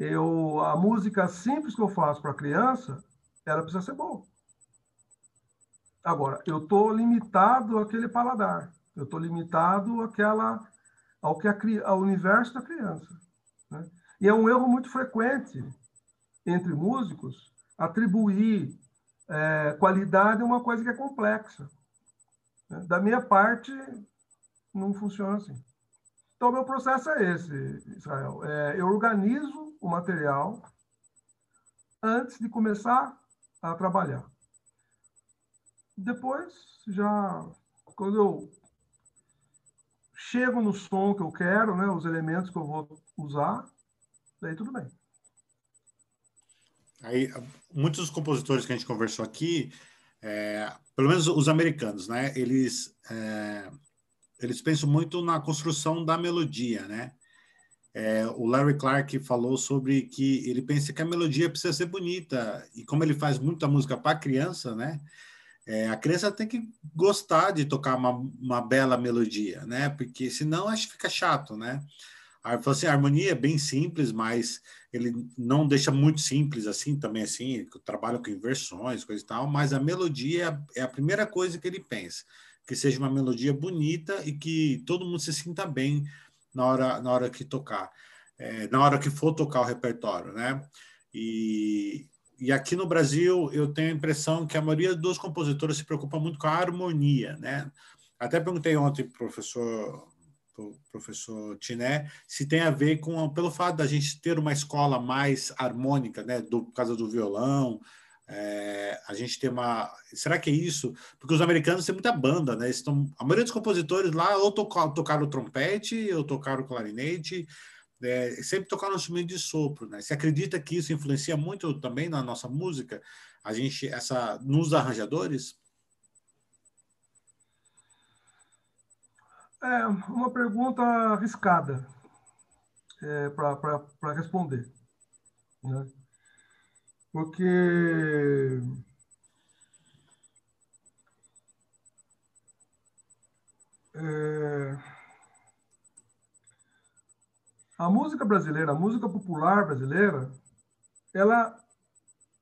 Eu, a música simples que eu faço para criança, ela precisa ser boa. Agora, eu estou limitado àquele paladar. Eu estou limitado àquela, ao, que a, ao universo da criança. Né? E é um erro muito frequente entre músicos atribuir é, qualidade a uma coisa que é complexa. Da minha parte, não funciona assim. Então, meu processo é esse, Israel. É, eu organizo o material antes de começar a trabalhar. Depois, já quando eu chego no som que eu quero, né, os elementos que eu vou usar, daí tudo bem. Aí, muitos dos compositores que a gente conversou aqui, é, pelo menos os americanos, né? Eles é, eles pensam muito na construção da melodia, né? É, o Larry Clark falou sobre que ele pensa que a melodia precisa ser bonita e como ele faz muita música para criança, né? É, a criança tem que gostar de tocar uma, uma bela melodia, né? Porque senão acho que fica chato, né? Aí falou assim, a harmonia é bem simples, mas ele não deixa muito simples assim, também assim, trabalha com inversões, coisa e tal, mas a melodia é a primeira coisa que ele pensa, que seja uma melodia bonita e que todo mundo se sinta bem na hora, na hora que tocar, é, na hora que for tocar o repertório, né? E, e aqui no Brasil eu tenho a impressão que a maioria dos compositores se preocupa muito com a harmonia, né? Até perguntei ontem para o professor professor Tiné, se tem a ver com pelo fato da gente ter uma escola mais harmônica, né, do, por causa do violão, é, a gente tem uma. Será que é isso? Porque os americanos têm muita banda, né? Estão, a maioria dos compositores lá ou tocaram, trompete, ou tocaram clarinete, é, sempre tocaram um instrumento de sopro, né? Você acredita que isso influencia muito também na nossa música? A gente, essa, nos arranjadores? É uma pergunta arriscada é, para responder. Né? Porque é, a música brasileira, a música popular brasileira, ela,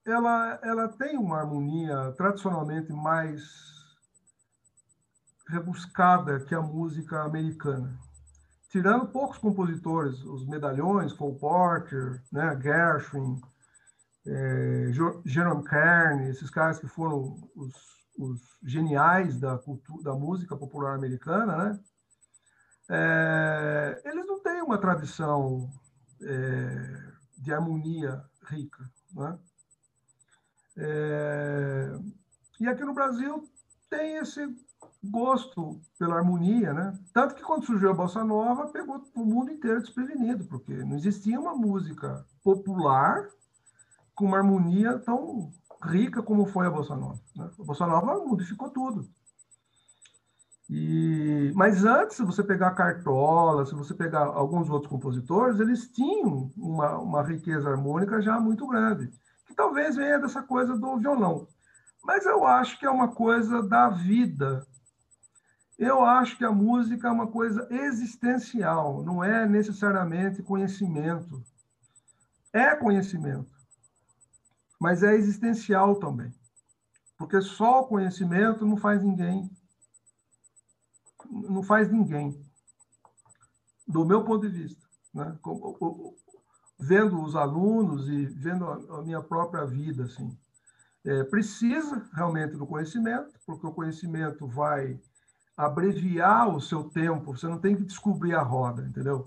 ela, ela tem uma harmonia tradicionalmente mais rebuscada que a música americana. Tirando poucos compositores, os medalhões, Cole Porter, né, Gershwin, é, Jerome Kern, esses caras que foram os, os geniais da cultura, da música popular americana, né? É, eles não têm uma tradição é, de harmonia rica, né? É, e aqui no Brasil tem esse gosto pela harmonia, né? Tanto que quando surgiu a bossa nova, pegou o mundo inteiro desprevenido, porque não existia uma música popular com uma harmonia tão rica como foi a bossa nova. Né? A bossa nova modificou tudo. E, mas antes, se você pegar Cartola, se você pegar alguns outros compositores, eles tinham uma, uma riqueza harmônica já muito grande, que talvez venha dessa coisa do violão. Mas eu acho que é uma coisa da vida eu acho que a música é uma coisa existencial, não é necessariamente conhecimento. É conhecimento, mas é existencial também. Porque só o conhecimento não faz ninguém. Não faz ninguém. Do meu ponto de vista. Né? Vendo os alunos e vendo a minha própria vida, assim. É, precisa realmente do conhecimento, porque o conhecimento vai abreviar o seu tempo, você não tem que descobrir a roda, entendeu?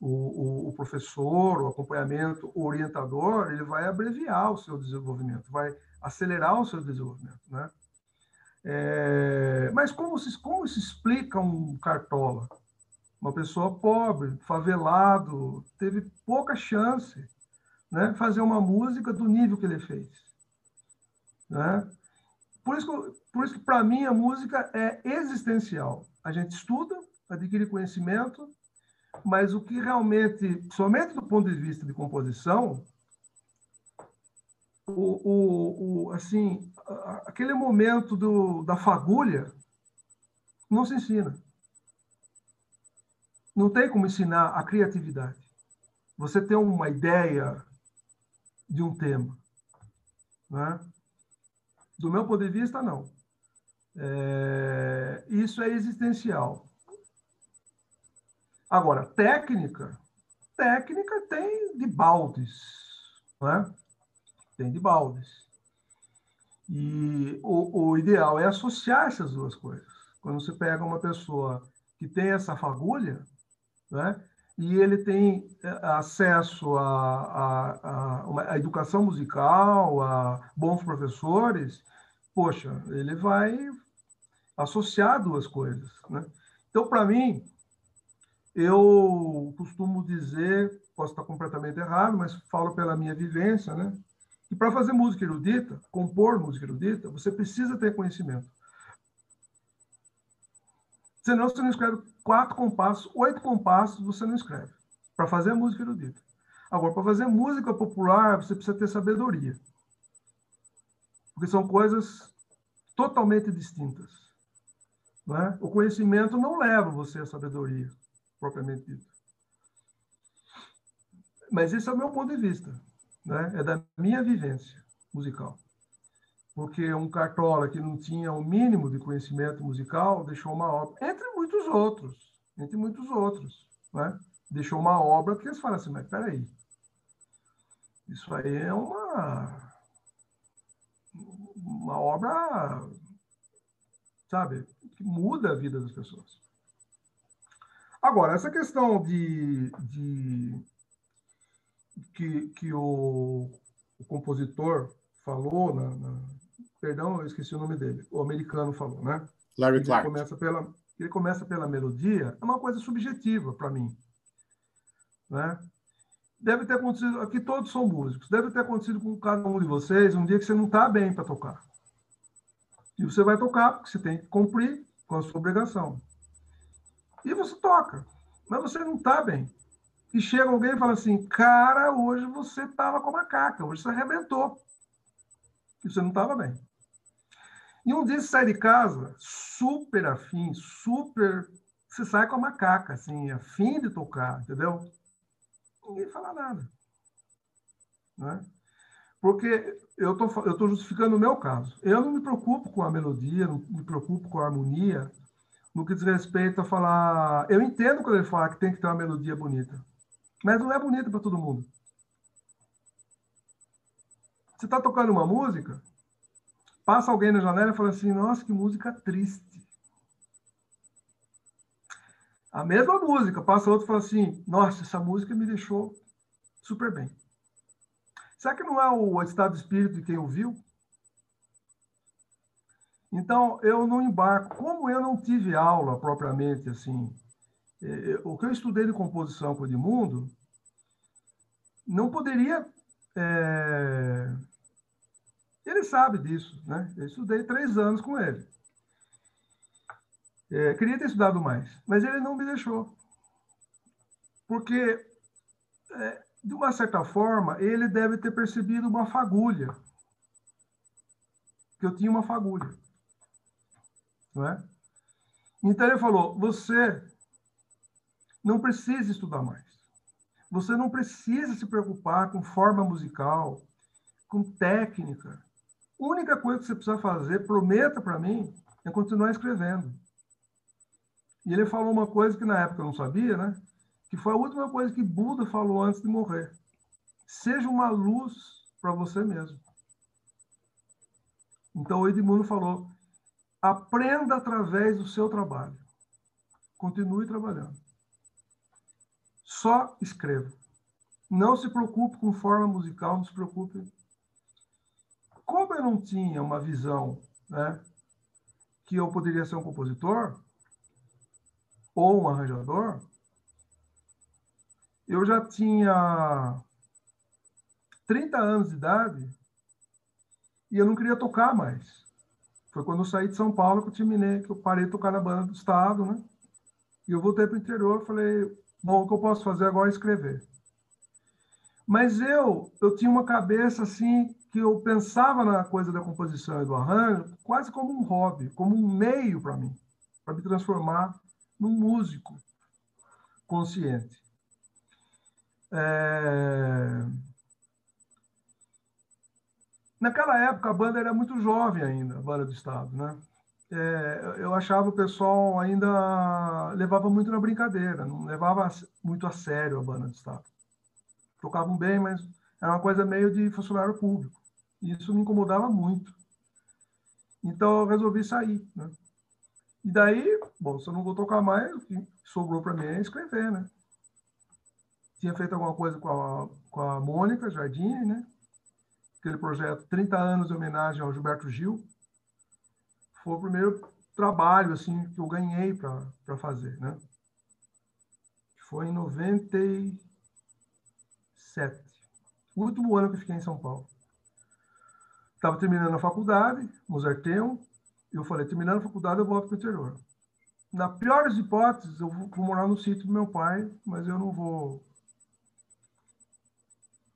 O, o, professor, o acompanhamento, o orientador, ele vai abreviar o seu desenvolvimento, vai acelerar o seu desenvolvimento, né? É, mas como se, como se explica um cartola? Uma pessoa pobre, favelado, teve pouca chance, né? Fazer uma música do nível que ele fez, né? Por isso por isso que para mim, a música é existencial. A gente estuda, adquire conhecimento, mas o que realmente, somente do ponto de vista de composição, o, o, o assim, aquele momento do, da fagulha não se ensina. Não tem como ensinar a criatividade. Você tem uma ideia de um tema, né? Do meu ponto de vista, não. É, isso é existencial. Agora, técnica, técnica tem de baldes, né? Tem de baldes. E o, o ideal é associar essas duas coisas. Quando você pega uma pessoa que tem essa fagulha, né? e ele tem é, acesso a, a, a, a, educação musical, a bons professores, poxa, ele vai associar duas coisas. Né? Então, para mim, eu costumo dizer, posso estar completamente errado, mas falo pela minha vivência, né? que para fazer música erudita, compor música erudita, você precisa ter conhecimento. Senão você não escreve quatro compassos, oito compassos, você não escreve. Para fazer música erudita. Agora, para fazer música popular, você precisa ter sabedoria. Porque são coisas totalmente distintas. Né? O conhecimento não leva você à sabedoria, propriamente dito. Mas esse é o meu ponto de vista. Né? É da minha vivência musical porque um cartola que não tinha o mínimo de conhecimento musical deixou uma obra, entre muitos outros, entre muitos outros, né? deixou uma obra que eles falam assim, mas peraí, isso aí é uma, uma obra, sabe, que muda a vida das pessoas. Agora, essa questão de, de que, que o, o compositor falou na, na, perdão, eu esqueci o nome dele, o americano falou, né? Larry ele Clark. Começa pela, ele começa pela melodia, é uma coisa subjetiva para mim. Né? Deve ter acontecido, aqui todos são músicos, deve ter acontecido com cada um de vocês um dia que você não está bem para tocar. E você vai tocar, porque você tem que cumprir com a sua obrigação. E você toca, mas você não está bem. e chega alguém e fala assim, cara, hoje você estava com a macaca, hoje você arrebentou. E você não estava bem. E um dia você sai de casa super afim, super. Você sai com a macaca, assim, afim de tocar, entendeu? Ninguém fala nada. Né? Porque eu tô, estou justificando o meu caso. Eu não me preocupo com a melodia, não me preocupo com a harmonia, no que diz respeito a falar. Eu entendo quando ele fala que tem que ter uma melodia bonita, mas não é bonita para todo mundo. Você está tocando uma música, passa alguém na janela e fala assim: Nossa, que música triste. A mesma música, passa outro e fala assim: Nossa, essa música me deixou super bem. Será que não é o estado de espírito de quem ouviu? Então, eu não embarco. Como eu não tive aula propriamente assim, é, o que eu estudei de composição com o Edmundo, não poderia. É... Ele sabe disso, né? Eu estudei três anos com ele. É, queria ter estudado mais, mas ele não me deixou. Porque, de uma certa forma, ele deve ter percebido uma fagulha. Que eu tinha uma fagulha. É? Então ele falou: você não precisa estudar mais. Você não precisa se preocupar com forma musical, com técnica. A única coisa que você precisa fazer, prometa para mim, é continuar escrevendo. E ele falou uma coisa que na época eu não sabia, né? Que foi a última coisa que Buda falou antes de morrer. Seja uma luz para você mesmo. Então o Edmundo falou: Aprenda através do seu trabalho. Continue trabalhando. Só escreva. Não se preocupe com forma musical, não se preocupe. Como eu não tinha uma visão né, que eu poderia ser um compositor ou um arranjador, eu já tinha 30 anos de idade e eu não queria tocar mais. Foi quando eu saí de São Paulo que eu terminei, que eu parei de tocar na banda do Estado, né? E eu voltei para o interior e falei, bom, o que eu posso fazer agora é escrever. Mas eu, eu tinha uma cabeça assim, que eu pensava na coisa da composição e do arranjo quase como um hobby, como um meio para mim, para me transformar num músico consciente. É... Naquela época, a banda era muito jovem ainda, a banda do Estado, né? É, eu achava o pessoal ainda levava muito na brincadeira, não levava muito a sério a banda do Estado. Tocavam bem, mas era uma coisa meio de funcionário público. E isso me incomodava muito. Então eu resolvi sair, né? E daí, bom, se eu não vou tocar mais, o que sobrou para mim é escrever, né? Tinha feito alguma coisa com a, com a Mônica Jardim, né? Aquele projeto 30 anos de homenagem ao Gilberto Gil. Foi o primeiro trabalho assim que eu ganhei para fazer, né? Foi em 97. O último ano que eu fiquei em São Paulo. Estava terminando a faculdade, Mozarteum, e eu falei, terminando a faculdade eu volto para o interior. Na pior das hipóteses, eu vou morar no sítio do meu pai, mas eu não vou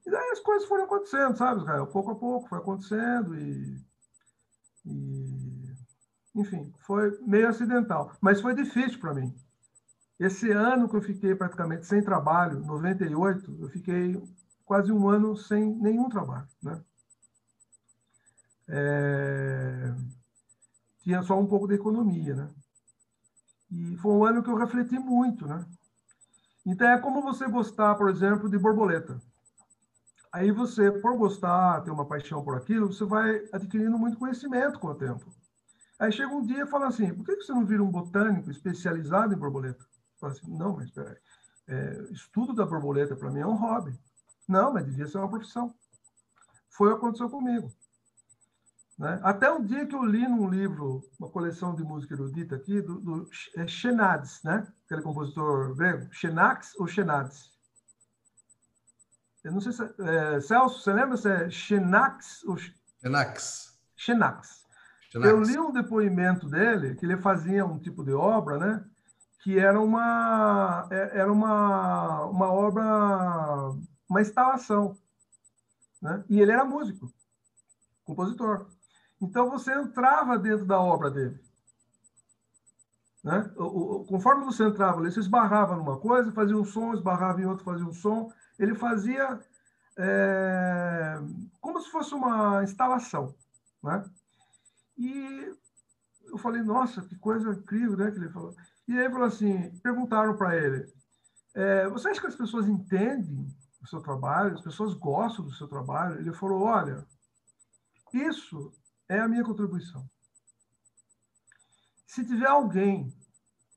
e daí as coisas foram acontecendo, sabe, Israel? Pouco a pouco foi acontecendo e, e enfim, foi meio acidental, mas foi difícil para mim. Esse ano que eu fiquei praticamente sem trabalho, 98, eu fiquei quase um ano sem nenhum trabalho, né? É... Tinha só um pouco de economia, né? E foi um ano que eu refleti muito, né? Então é como você gostar, por exemplo, de borboleta. Aí você, por gostar, ter uma paixão por aquilo, você vai adquirindo muito conhecimento com o tempo. Aí chega um dia e fala assim, por que você não vira um botânico especializado em borboleta? Fala assim, não, mas espera é, estudo da borboleta para mim é um hobby. Não, mas devia ser uma profissão. Foi o que aconteceu comigo. Né? Até um dia que eu li num livro, uma coleção de música erudita aqui, do, do é Xenades, né? aquele compositor grego, Xenax ou Xenades. Eu não sei se. É, Celso, você lembra se é Xenax ou. Xenax. Xenax. Eu li um depoimento dele, que ele fazia um tipo de obra, né? que era uma é, era uma, uma obra, uma instalação, né? E ele era músico, compositor. Então você entrava dentro da obra dele. Né? O, o, conforme você entrava ali, você esbarrava numa coisa, fazia um som, esbarrava em outro, fazia um som. Ele fazia é, como se fosse uma instalação. Né? E eu falei, nossa, que coisa incrível, né? Que ele falou. E aí falou assim, perguntaram para ele, é, você acha que as pessoas entendem o seu trabalho? As pessoas gostam do seu trabalho? Ele falou, olha, isso é a minha contribuição. Se tiver alguém,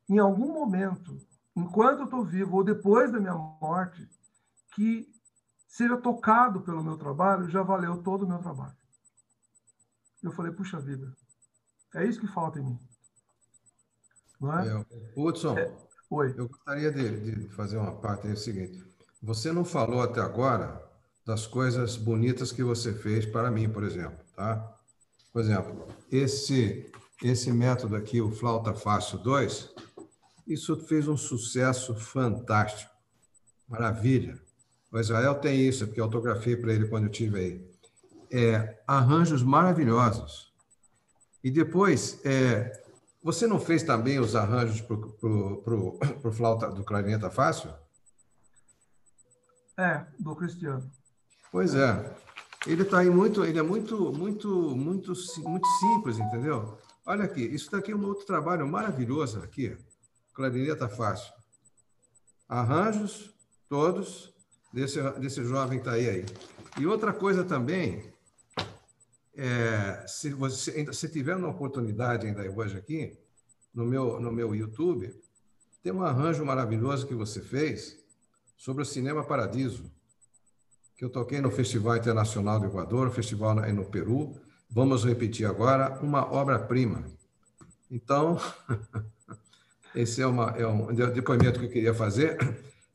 em algum momento, enquanto eu estou vivo ou depois da minha morte, que seja tocado pelo meu trabalho, já valeu todo o meu trabalho. Eu falei, puxa vida, é isso que falta em mim. Não é? é Hudson, é, oi. eu gostaria de, de fazer uma parte aí, é o seguinte. Você não falou até agora das coisas bonitas que você fez para mim, por exemplo, tá? Por exemplo, esse esse método aqui, o Flauta Fácil 2, isso fez um sucesso fantástico. Maravilha. O Israel tem isso, porque eu autografei para ele quando eu tive aí. É, arranjos maravilhosos. E depois, é, você não fez também os arranjos para o (coughs) flauta do clarineta fácil? É, do Cristiano. Pois é. Ele está aí muito, ele é muito, muito, muito, muito simples, entendeu? Olha aqui, isso daqui é um outro trabalho maravilhoso aqui. Clarineta fácil. Arranjos todos desse, desse jovem que está aí, aí. E outra coisa também, é, se você se tiver uma oportunidade ainda hoje aqui, no meu, no meu YouTube, tem um arranjo maravilhoso que você fez sobre o Cinema Paradiso, que eu toquei no Festival Internacional do Equador, festival no Peru. Vamos repetir agora uma obra-prima. Então, (laughs) esse é, uma, é um depoimento que eu queria fazer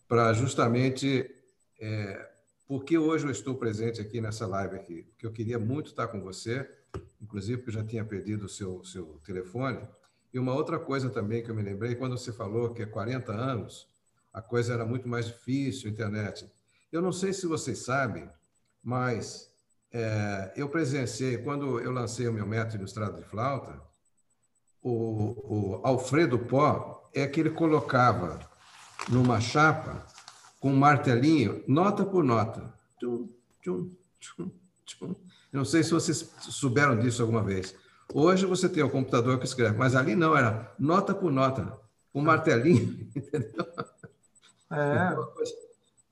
para justamente é, porque hoje eu estou presente aqui nessa live aqui, porque eu queria muito estar com você, inclusive porque eu já tinha perdido o seu, seu telefone. E uma outra coisa também que eu me lembrei, quando você falou que há 40 anos a coisa era muito mais difícil, internet. Eu não sei se vocês sabem, mas é, eu presenciei, quando eu lancei o meu método ilustrado de flauta, o, o Alfredo Pó é que ele colocava numa chapa com um martelinho, nota por nota. Tchum, tchum, tchum, tchum. Não sei se vocês souberam disso alguma vez. Hoje você tem o computador que escreve, mas ali não, era nota por nota, um martelinho, (laughs) entendeu? É.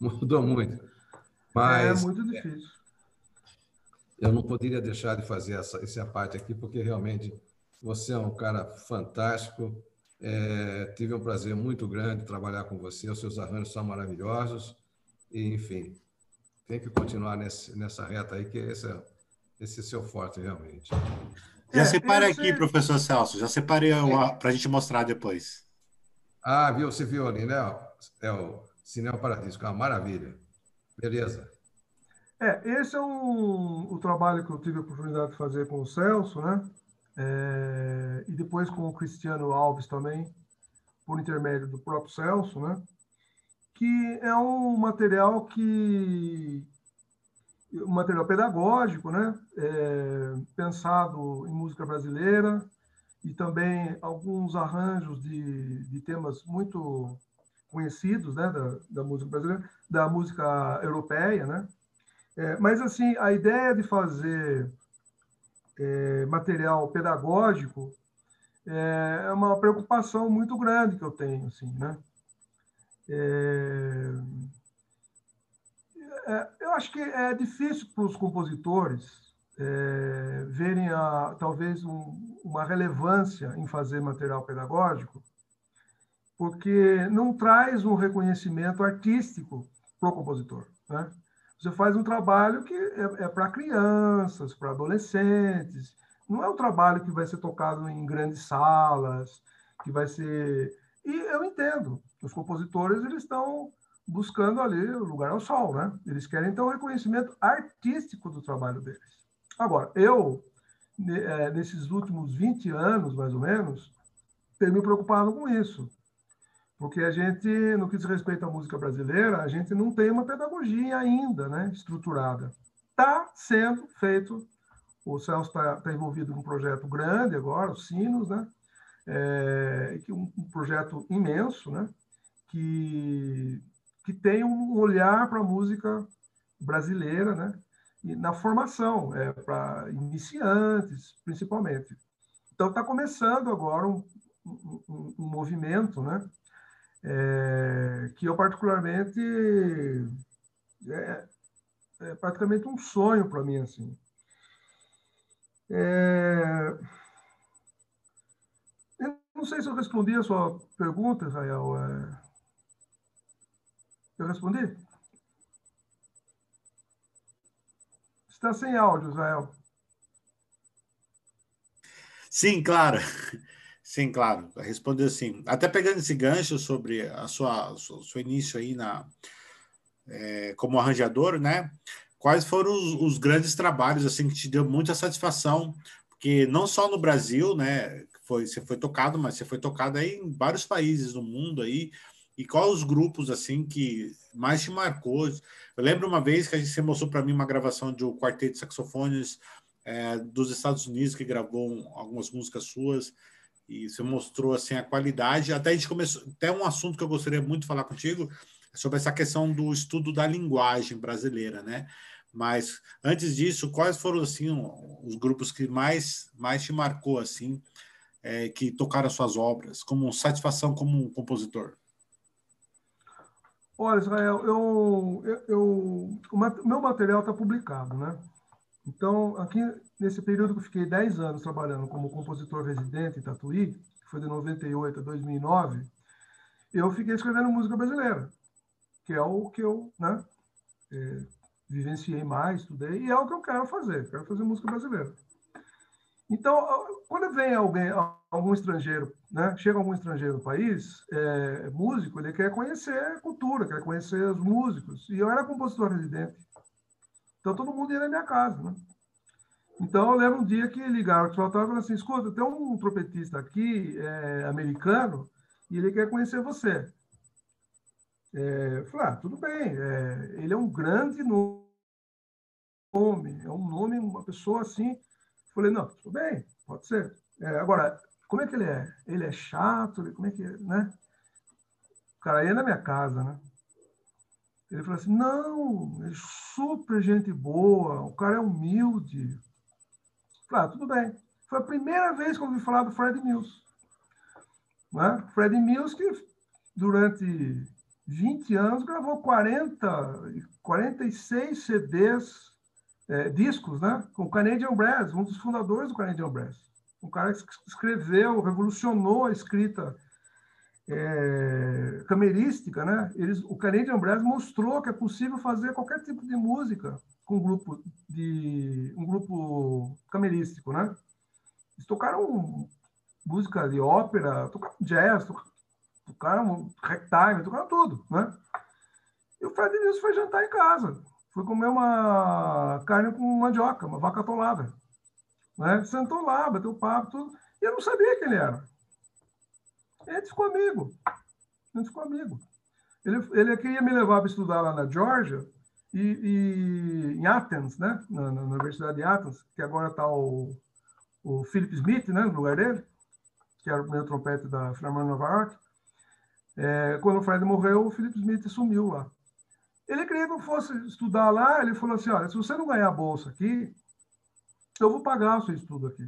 Mudou muito. É mas, é muito difícil. Eu não poderia deixar de fazer essa, essa parte aqui, porque realmente você é um cara fantástico, é, tive um prazer muito grande trabalhar com você, os seus arranjos são maravilhosos, e, enfim, tem que continuar nesse, nessa reta aí, que esse é, esse é seu forte, realmente. Já é, separei aqui, professor Celso, já separei para a gente mostrar depois. Ah, viu? Você viu ali, né? É o Cinema Paradiso, que é uma maravilha. Beleza. É, esse é um, o trabalho que eu tive a oportunidade de fazer com o Celso, né? É, e depois com o Cristiano Alves também, por intermédio do próprio Celso, né? que é um material que um material pedagógico, né? É, pensado em música brasileira e também alguns arranjos de, de temas muito conhecidos, né? Da, da música brasileira, da música europeia, né? É, mas assim a ideia de fazer é, material pedagógico é, é uma preocupação muito grande que eu tenho, assim, né? É, é, eu acho que é difícil para os compositores é, verem a, talvez um, uma relevância em fazer material pedagógico, porque não traz um reconhecimento artístico para o compositor, né? Você faz um trabalho que é, é para crianças, para adolescentes. Não é um trabalho que vai ser tocado em grandes salas, que vai ser. E eu entendo. Os compositores eles estão buscando ali o lugar ao sol, né? Eles querem então o reconhecimento artístico do trabalho deles. Agora, eu, é, nesses últimos 20 anos, mais ou menos, tenho me preocupado com isso. Porque a gente, no que diz respeito à música brasileira, a gente não tem uma pedagogia ainda né, estruturada. Está sendo feito, o Celso está tá envolvido num projeto grande agora, os Sinos, né? É, um, um projeto imenso, né? Que, que tem um olhar para a música brasileira, né? E na formação, é, para iniciantes, principalmente. Então, está começando agora um, um, um movimento, né? É, que eu particularmente é, é praticamente um sonho para mim assim. É, eu não sei se eu respondi a sua pergunta, Israel. É, eu respondi? Está sem áudio, Israel. Sim, claro. Sim, claro. Respondeu assim. Até pegando esse gancho sobre a sua, seu início aí na, é, como arranjador, né? Quais foram os, os, grandes trabalhos assim que te deu muita satisfação? Porque não só no Brasil, né? Foi, você foi tocado, mas você foi tocado aí em vários países do mundo aí. E quais os grupos assim que mais te marcou? Eu lembro uma vez que a gente mostrou para mim uma gravação de um quarteto de saxofones é, dos Estados Unidos que gravou algumas músicas suas e você mostrou assim a qualidade. Até a gente começou, até um assunto que eu gostaria muito de falar contigo sobre essa questão do estudo da linguagem brasileira, né? Mas antes disso, quais foram assim os grupos que mais mais te marcou assim, é, que tocaram suas obras como satisfação como um compositor? Olha, Israel, eu, eu, eu o meu material está publicado, né? Então, aqui nesse período que eu fiquei 10 anos trabalhando como compositor residente em Tatuí, que foi de 98 a 2009, eu fiquei escrevendo música brasileira, que é o que eu né, é, vivenciei mais, estudei, e é o que eu quero fazer, quero fazer música brasileira. Então, quando vem alguém, algum estrangeiro, né, chega algum estrangeiro no país, é, músico, ele quer conhecer a cultura, quer conhecer os músicos. E eu era compositor residente. Então todo mundo ia na minha casa, né? Então eu lembro um dia que ligaram para o e falaram assim: escuta, tem um trompetista aqui, é, americano, e ele quer conhecer você. É, eu falei, ah, tudo bem, é, ele é um grande nome, é um nome, uma pessoa assim. Eu falei, não, tudo bem, pode ser. É, agora, como é que ele é? Ele é chato? Como é que é, né? O cara ia na minha casa, né? Ele falou assim: não, é super gente boa, o cara é humilde. Falei, ah, tudo bem. Foi a primeira vez que eu ouvi falar do Fred Mills. Né? Fred Mills, que durante 20 anos gravou 40, 46 CDs, é, discos, né? com o Canadian Brass, um dos fundadores do Canadian Brass. Um cara que escreveu, revolucionou a escrita é, camerística, né? Eles, o Canadian Brass mostrou que é possível fazer qualquer tipo de música com um grupo de um grupo camerístico, né? Eles tocaram música de ópera, tocaram jazz, tocaram ragtime, tocaram tudo, né? E o Fred Nilson foi jantar em casa, foi comer uma carne com mandioca, uma vaca atolada, né? Sentou lá, bateu papo, tudo, e eu não sabia quem ele era. Ele ficou amigo. Ele ficou amigo. Ele, ele queria me levar para estudar lá na Georgia, e, e em Athens, né? Na, na, Universidade de Athens, que agora está o, o Philip Smith, né? No lugar dele, que era o meu trompete da Philharmonia Nova York. É, quando o Fred morreu, o Philip Smith sumiu lá. Ele queria que eu fosse estudar lá, ele falou assim, olha, se você não ganhar a bolsa aqui, eu vou pagar o seu estudo aqui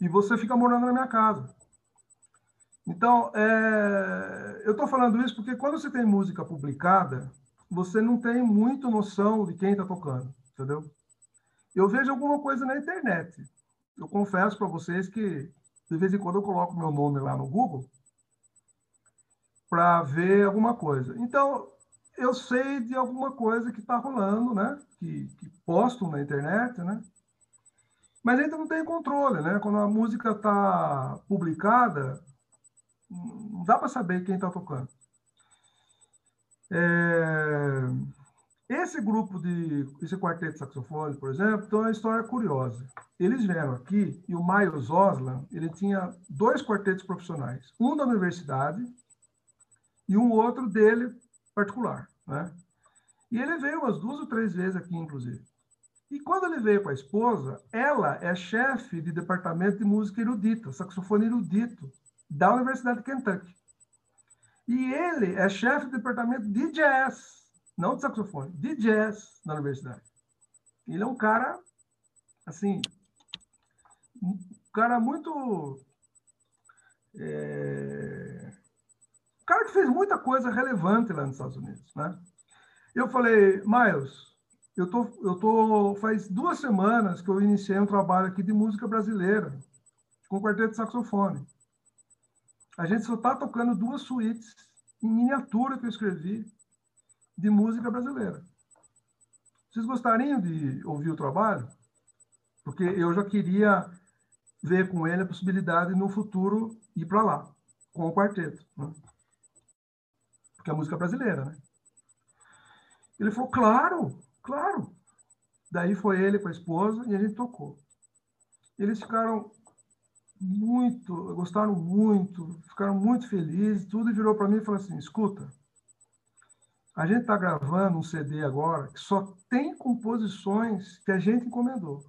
e você fica morando na minha casa. Então, é, eu estou falando isso porque quando você tem música publicada, você não tem muito noção de quem está tocando, entendeu? Eu vejo alguma coisa na internet. Eu confesso para vocês que de vez em quando eu coloco meu nome lá no Google para ver alguma coisa. Então, eu sei de alguma coisa que está rolando, né? Que, que na internet, né? Mas ainda não tem controle, né? Quando a música está publicada, não dá para saber quem está tocando. É... Esse grupo de, esse quarteto de saxofone, por exemplo, tem uma história curiosa. Eles vieram aqui e o Miles Osland, ele tinha dois quartetos profissionais, um da universidade e um outro dele particular, né? E ele veio umas duas ou três vezes aqui, inclusive. E quando ele veio com a esposa, ela é chefe de departamento de música erudita, saxofone erudito, da Universidade de Kentucky. E ele é chefe de departamento de jazz, não de saxofone, de jazz na universidade. Ele é um cara, assim, um cara muito. É, um cara que fez muita coisa relevante lá nos Estados Unidos, né? Eu falei, Miles, eu tô, eu tô faz duas semanas que eu iniciei um trabalho aqui de música brasileira com quarteto de saxofone. A gente só está tocando duas suítes em miniatura que eu escrevi de música brasileira. Vocês gostariam de ouvir o trabalho? Porque eu já queria ver com ele a possibilidade no futuro ir para lá com o quarteto, né? porque é música brasileira, né? Ele falou, claro, Claro. Daí foi ele com a esposa e a gente tocou. Eles ficaram muito, gostaram muito, ficaram muito felizes, tudo virou para mim e falou assim: escuta, a gente está gravando um CD agora que só tem composições que a gente encomendou.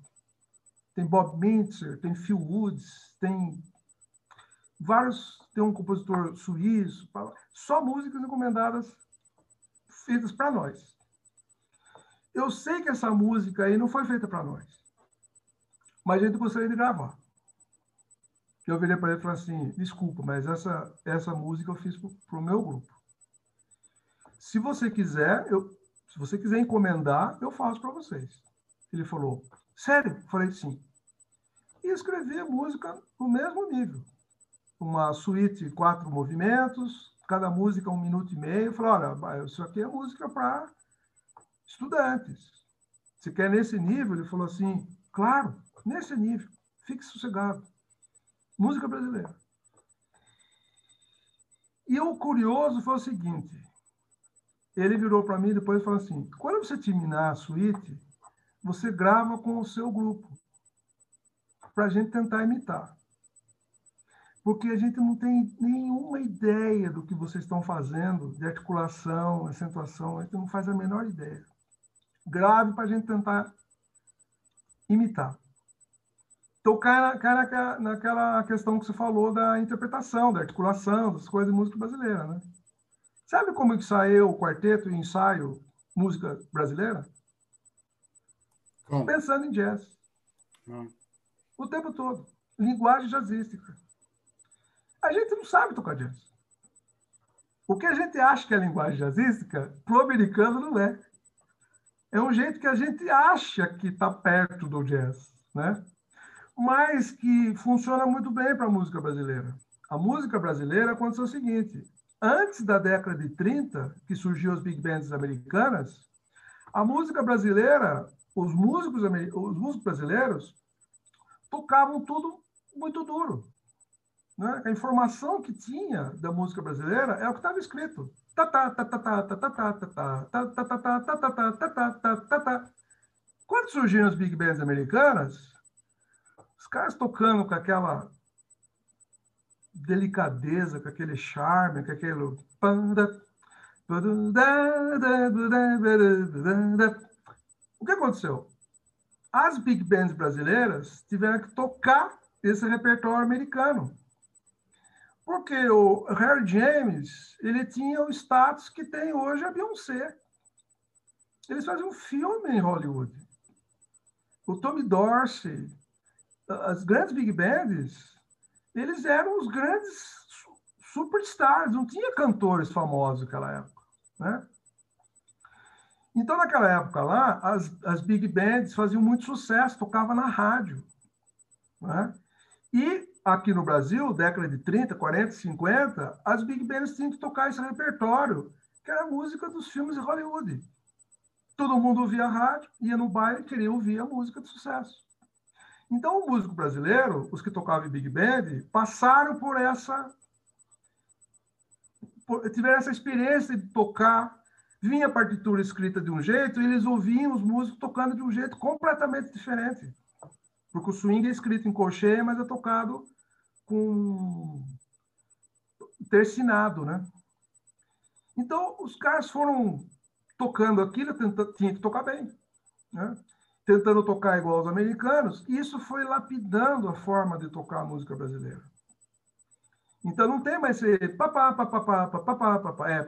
Tem Bob Mintzer, tem Phil Woods, tem vários, tem um compositor suíço, só músicas encomendadas feitas para nós. Eu sei que essa música aí não foi feita para nós, mas a gente gostaria de gravar. Eu virei para ele e falei assim: desculpa, mas essa, essa música eu fiz para o meu grupo. Se você quiser, eu, se você quiser encomendar, eu faço para vocês. Ele falou: sério? Eu falei sim. E escrevi a música no mesmo nível. Uma suíte, quatro movimentos, cada música um minuto e meio. Eu falei: olha, isso aqui é música para estudantes. Você quer nesse nível? Ele falou assim, claro, nesse nível, fique sossegado. Música brasileira. E o curioso foi o seguinte, ele virou para mim depois e falou assim, quando você terminar a suíte, você grava com o seu grupo, para a gente tentar imitar. Porque a gente não tem nenhuma ideia do que vocês estão fazendo, de articulação, acentuação, a gente não faz a menor ideia grave para a gente tentar imitar. Tocar na, naquela questão que você falou da interpretação, da articulação, das coisas de música brasileira, né? Sabe como que saiu o quarteto e ensaio música brasileira? Pensando em jazz. O tempo todo. Linguagem jazzística. A gente não sabe tocar jazz. O que a gente acha que é linguagem jazzística, para o americano não é é um jeito que a gente acha que está perto do jazz, né? Mas que funciona muito bem para a música brasileira. A música brasileira aconteceu o seguinte: antes da década de 30, que surgiu as big bands americanas, a música brasileira, os músicos, os músicos brasileiros tocavam tudo muito duro. Né? A informação que tinha da música brasileira é o que estava escrito. Quando surgiram as big bands americanas, os caras tocando com aquela delicadeza, com aquele charme, com aquele. O que aconteceu? As big bands brasileiras tiveram que tocar esse repertório americano. Porque o Harry James, ele tinha o status que tem hoje a Beyoncé. Eles faziam um filme em Hollywood. O Tommy Dorsey, as grandes big bands, eles eram os grandes superstars, não tinha cantores famosos naquela época, né? Então, naquela época lá, as, as big bands faziam muito sucesso, tocava na rádio, né? E aqui no Brasil, década de 30, 40, 50, as big bands tinham que tocar esse repertório, que era a música dos filmes de Hollywood. Todo mundo ouvia a rádio, ia no baile, queria ouvir a música de sucesso. Então, o músico brasileiro, os que tocavam em big band, passaram por essa... Por, tiveram essa experiência de tocar vinha a partitura escrita de um jeito e eles ouviam os músicos tocando de um jeito completamente diferente. Porque o swing é escrito em colcheia, mas é tocado com tercinado, né? Então, os caras foram tocando aquilo, tinha que tocar bem, né? Tentando tocar igual aos americanos, e isso foi lapidando a forma de tocar a música brasileira. Então não tem mais ser papá, papá, papá, papá, papá, é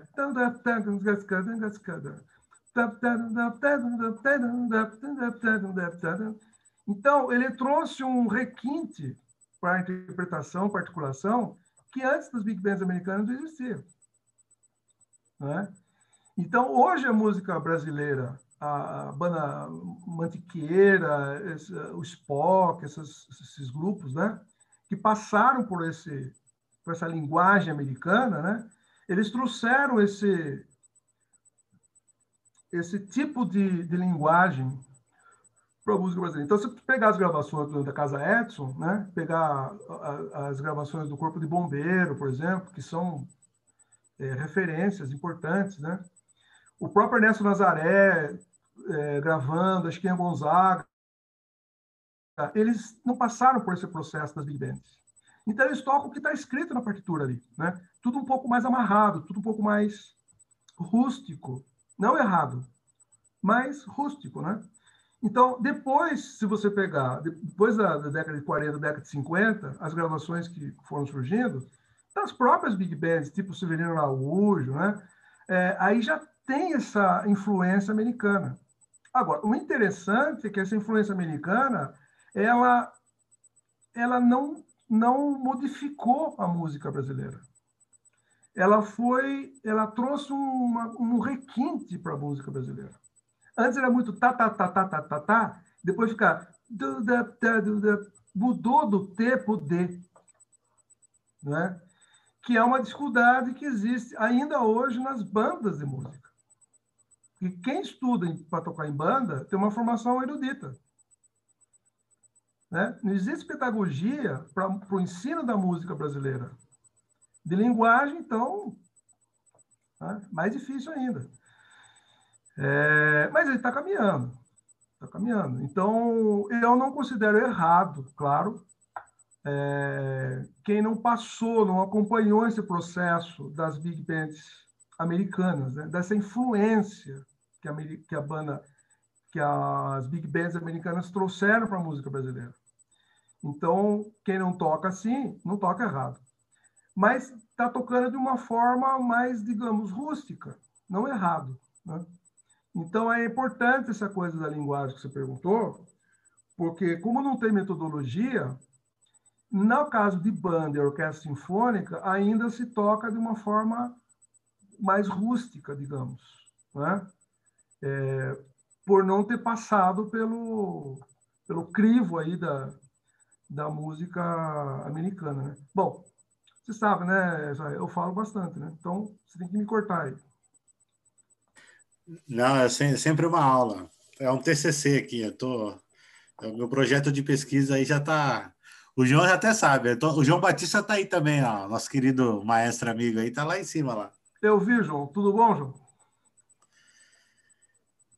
então ele trouxe um requinte para a interpretação, participação que antes dos big bands americanos não existia. Né? Então, hoje a música brasileira, a banda Mantiqueira, esse, o Spock, esses, esses grupos, né, que passaram por esse por essa linguagem americana, né, eles trouxeram esse esse tipo de, de linguagem para a música brasileira. Então, se pegar as gravações da Casa Edson, né, pegar as gravações do Corpo de Bombeiro, por exemplo, que são é, referências importantes, né? O próprio Ernesto Nazaré é, gravando, a Chiquinha Gonzaga, eles não passaram por esse processo das big bands. Então eles tocam o que está escrito na partitura ali, né? Tudo um pouco mais amarrado, tudo um pouco mais rústico, não errado, mas rústico, né? Então, depois, se você pegar, depois da, da década de 40, década de 50, as gravações que foram surgindo, das próprias big bands, tipo Severino Araújo, né? É, aí já tem essa influência americana. Agora, o interessante é que essa influência americana, ela, ela não, não modificou a música brasileira. Ela foi, ela trouxe uma, um requinte para a música brasileira. Antes era muito tá, tá, tá, tá, tá, tá, tá, depois fica mudou do T para o D. Né? Que é uma dificuldade que existe ainda hoje nas bandas de música. E quem estuda para tocar em banda tem uma formação erudita. Né? Não existe pedagogia para o ensino da música brasileira. De linguagem, então, né? mais difícil ainda. É, mas ele está caminhando. Está caminhando. Então, eu não considero errado, claro, é, quem não passou, não acompanhou esse processo das big bands americanas, né? dessa influência que a, que a banda, que as big bands americanas trouxeram para a música brasileira. Então, quem não toca assim, não toca errado. Mas está tocando de uma forma mais, digamos, rústica, não errado. Né? Então, é importante essa coisa da linguagem que você perguntou, porque, como não tem metodologia, no caso de banda e orquestra sinfônica, ainda se toca de uma forma mais rústica, digamos. Né? É, por não ter passado pelo, pelo crivo aí da, da música americana. Né? Bom, você sabe, né? Eu falo bastante, né? Então você tem que me cortar aí. Não, é sempre uma aula. É um TCC aqui. Eu tô, o meu projeto de pesquisa aí já está. O João já até sabe. Tô... o João Batista está aí também, ó. Nosso querido maestro amigo aí, está lá em cima lá. Eu vi, João. Tudo bom, João?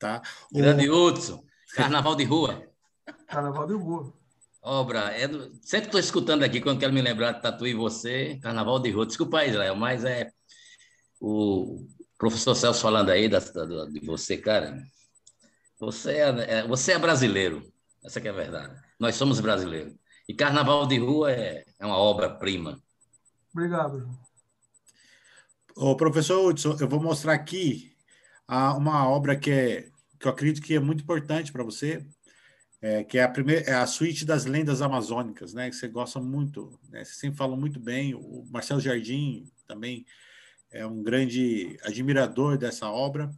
Tá? Grande o... Hudson, Carnaval de Rua. (laughs) Carnaval de Rua. Obra, é do... sempre estou escutando aqui, quando quero me lembrar de Tatu e Você, Carnaval de Rua. Desculpa aí, Israel, mas é o professor Celso falando aí da, da, de você, cara. Você é, é, você é brasileiro, essa que é a verdade. Nós somos brasileiros. E Carnaval de Rua é, é uma obra-prima. Obrigado. Ô, professor Hudson, eu vou mostrar aqui uma obra que é que eu acredito que é muito importante para você, é, que é a primeira, é a suíte das lendas amazônicas, né? Que você gosta muito, né? Você sempre fala muito bem. O Marcelo Jardim também é um grande admirador dessa obra.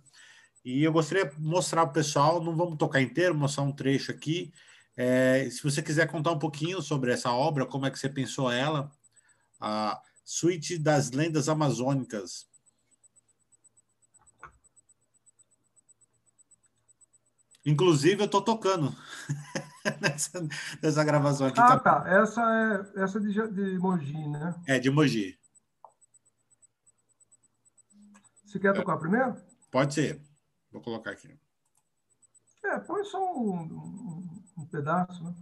E eu gostaria de mostrar para o pessoal, não vamos tocar inteiro, mostrar um trecho aqui. É, se você quiser contar um pouquinho sobre essa obra, como é que você pensou ela, a Suíte das Lendas Amazônicas, Inclusive, eu estou tocando (laughs) nessa, nessa, gravação aqui. Ah, tá. Essa é essa de, de Mogi, né? É, de Mogi. Você quer tocar primeiro? Pode ser. Vou colocar aqui. É, põe só um, um, um pedaço, né?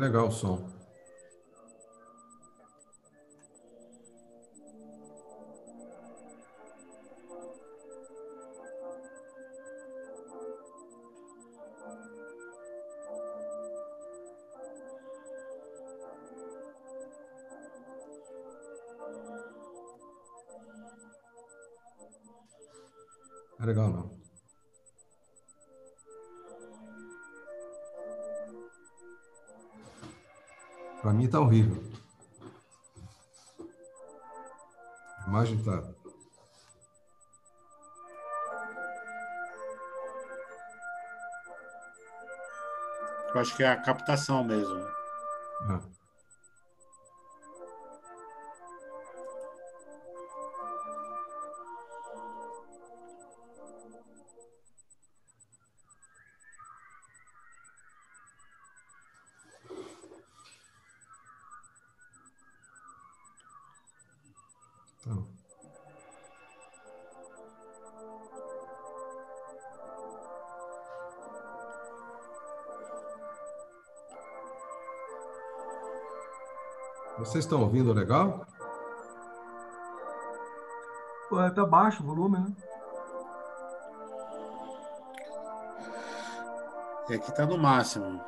Legal o som. É legal não. Tá horrível. A imagem tá. Eu acho que é a captação mesmo. Ah. Vocês estão ouvindo legal? Pô, Tá baixo o volume, né? É que tá no máximo.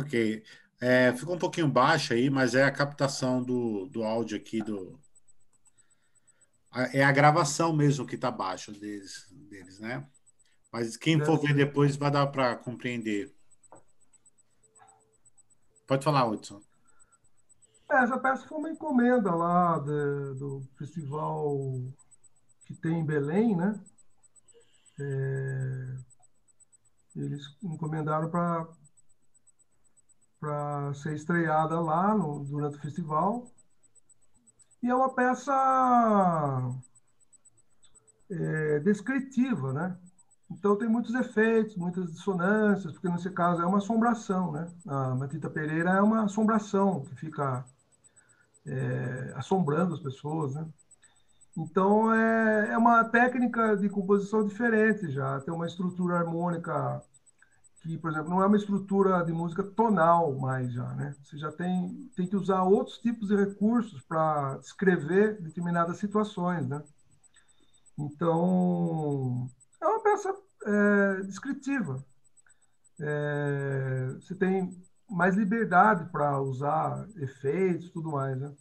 Ok. É, ficou um pouquinho baixo aí, mas é a captação do, do áudio aqui do. É a gravação mesmo que tá baixo deles, deles, né? Mas quem for ver depois vai dar para compreender. Pode falar, Hudson. É, essa peça foi uma encomenda lá de- do festival que tem em Belém, né? É, eles encomendaram para para ser estreada lá no- durante o festival. E é uma peça é, descritiva, né? Então tem muitos efeitos, muitas dissonâncias, porque nesse caso é uma assombração, né? A Matita Pereira é uma assombração que fica é, assombrando as pessoas, né? Então é, é uma técnica de composição diferente já, tem uma estrutura harmônica que, por exemplo, não é uma estrutura de música tonal mais já, né? Você já tem tem que usar outros tipos de recursos para descrever determinadas situações, né? Então é uma peça é, descritiva. É, você tem mais liberdade para usar efeitos e tudo mais, né?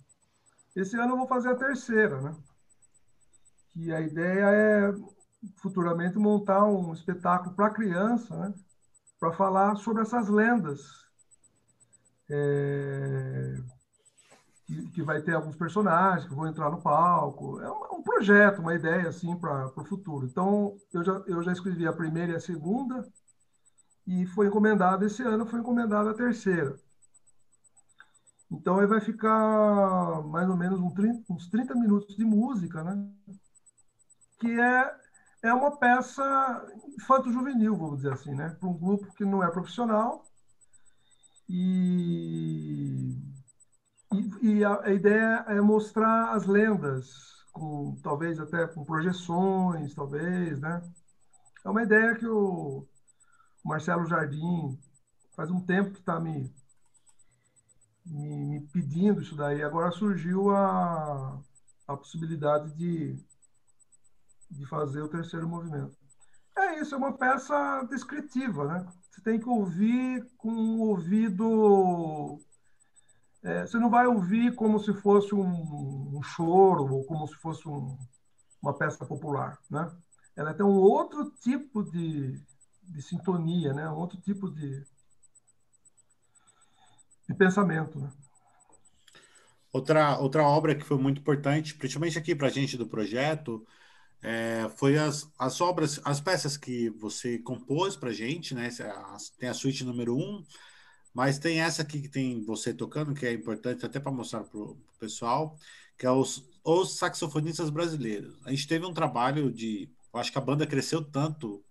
Esse ano eu vou fazer a terceira, né? Que a ideia é futuramente montar um espetáculo para criança, né? Para falar sobre essas lendas. É, que, que vai ter alguns personagens que vão entrar no palco. É um, um projeto, uma ideia assim para o futuro. Então eu já, eu já escrevi a primeira e a segunda e foi encomendada esse ano, foi encomendada a terceira. Então, aí vai ficar mais ou menos uns 30, uns 30 minutos de música, né? Que é, é uma peça infanto-juvenil, vamos dizer assim, né? Para um grupo que não é profissional. E, e, e a, a ideia é mostrar as lendas, com talvez até com projeções, talvez, né? É uma ideia que o Marcelo Jardim faz um tempo que está me, me, me, pedindo isso daí. Agora surgiu a, a possibilidade de, de fazer o terceiro movimento. É isso, é uma peça descritiva, né? Você tem que ouvir com o ouvido é, você não vai ouvir como se fosse um, um choro ou como se fosse um, uma peça popular, né? Ela tem um outro tipo de, de sintonia, né? Um outro tipo de, de pensamento, né? Outra, outra obra que foi muito importante, principalmente aqui para a gente do projeto, é, foi as, as obras, as peças que você compôs para gente, né? Tem a suíte número um, mas tem essa aqui que tem você tocando, que é importante até para mostrar para o pessoal, que é os, os saxofonistas brasileiros. A gente teve um trabalho de. Eu acho que a banda cresceu tanto,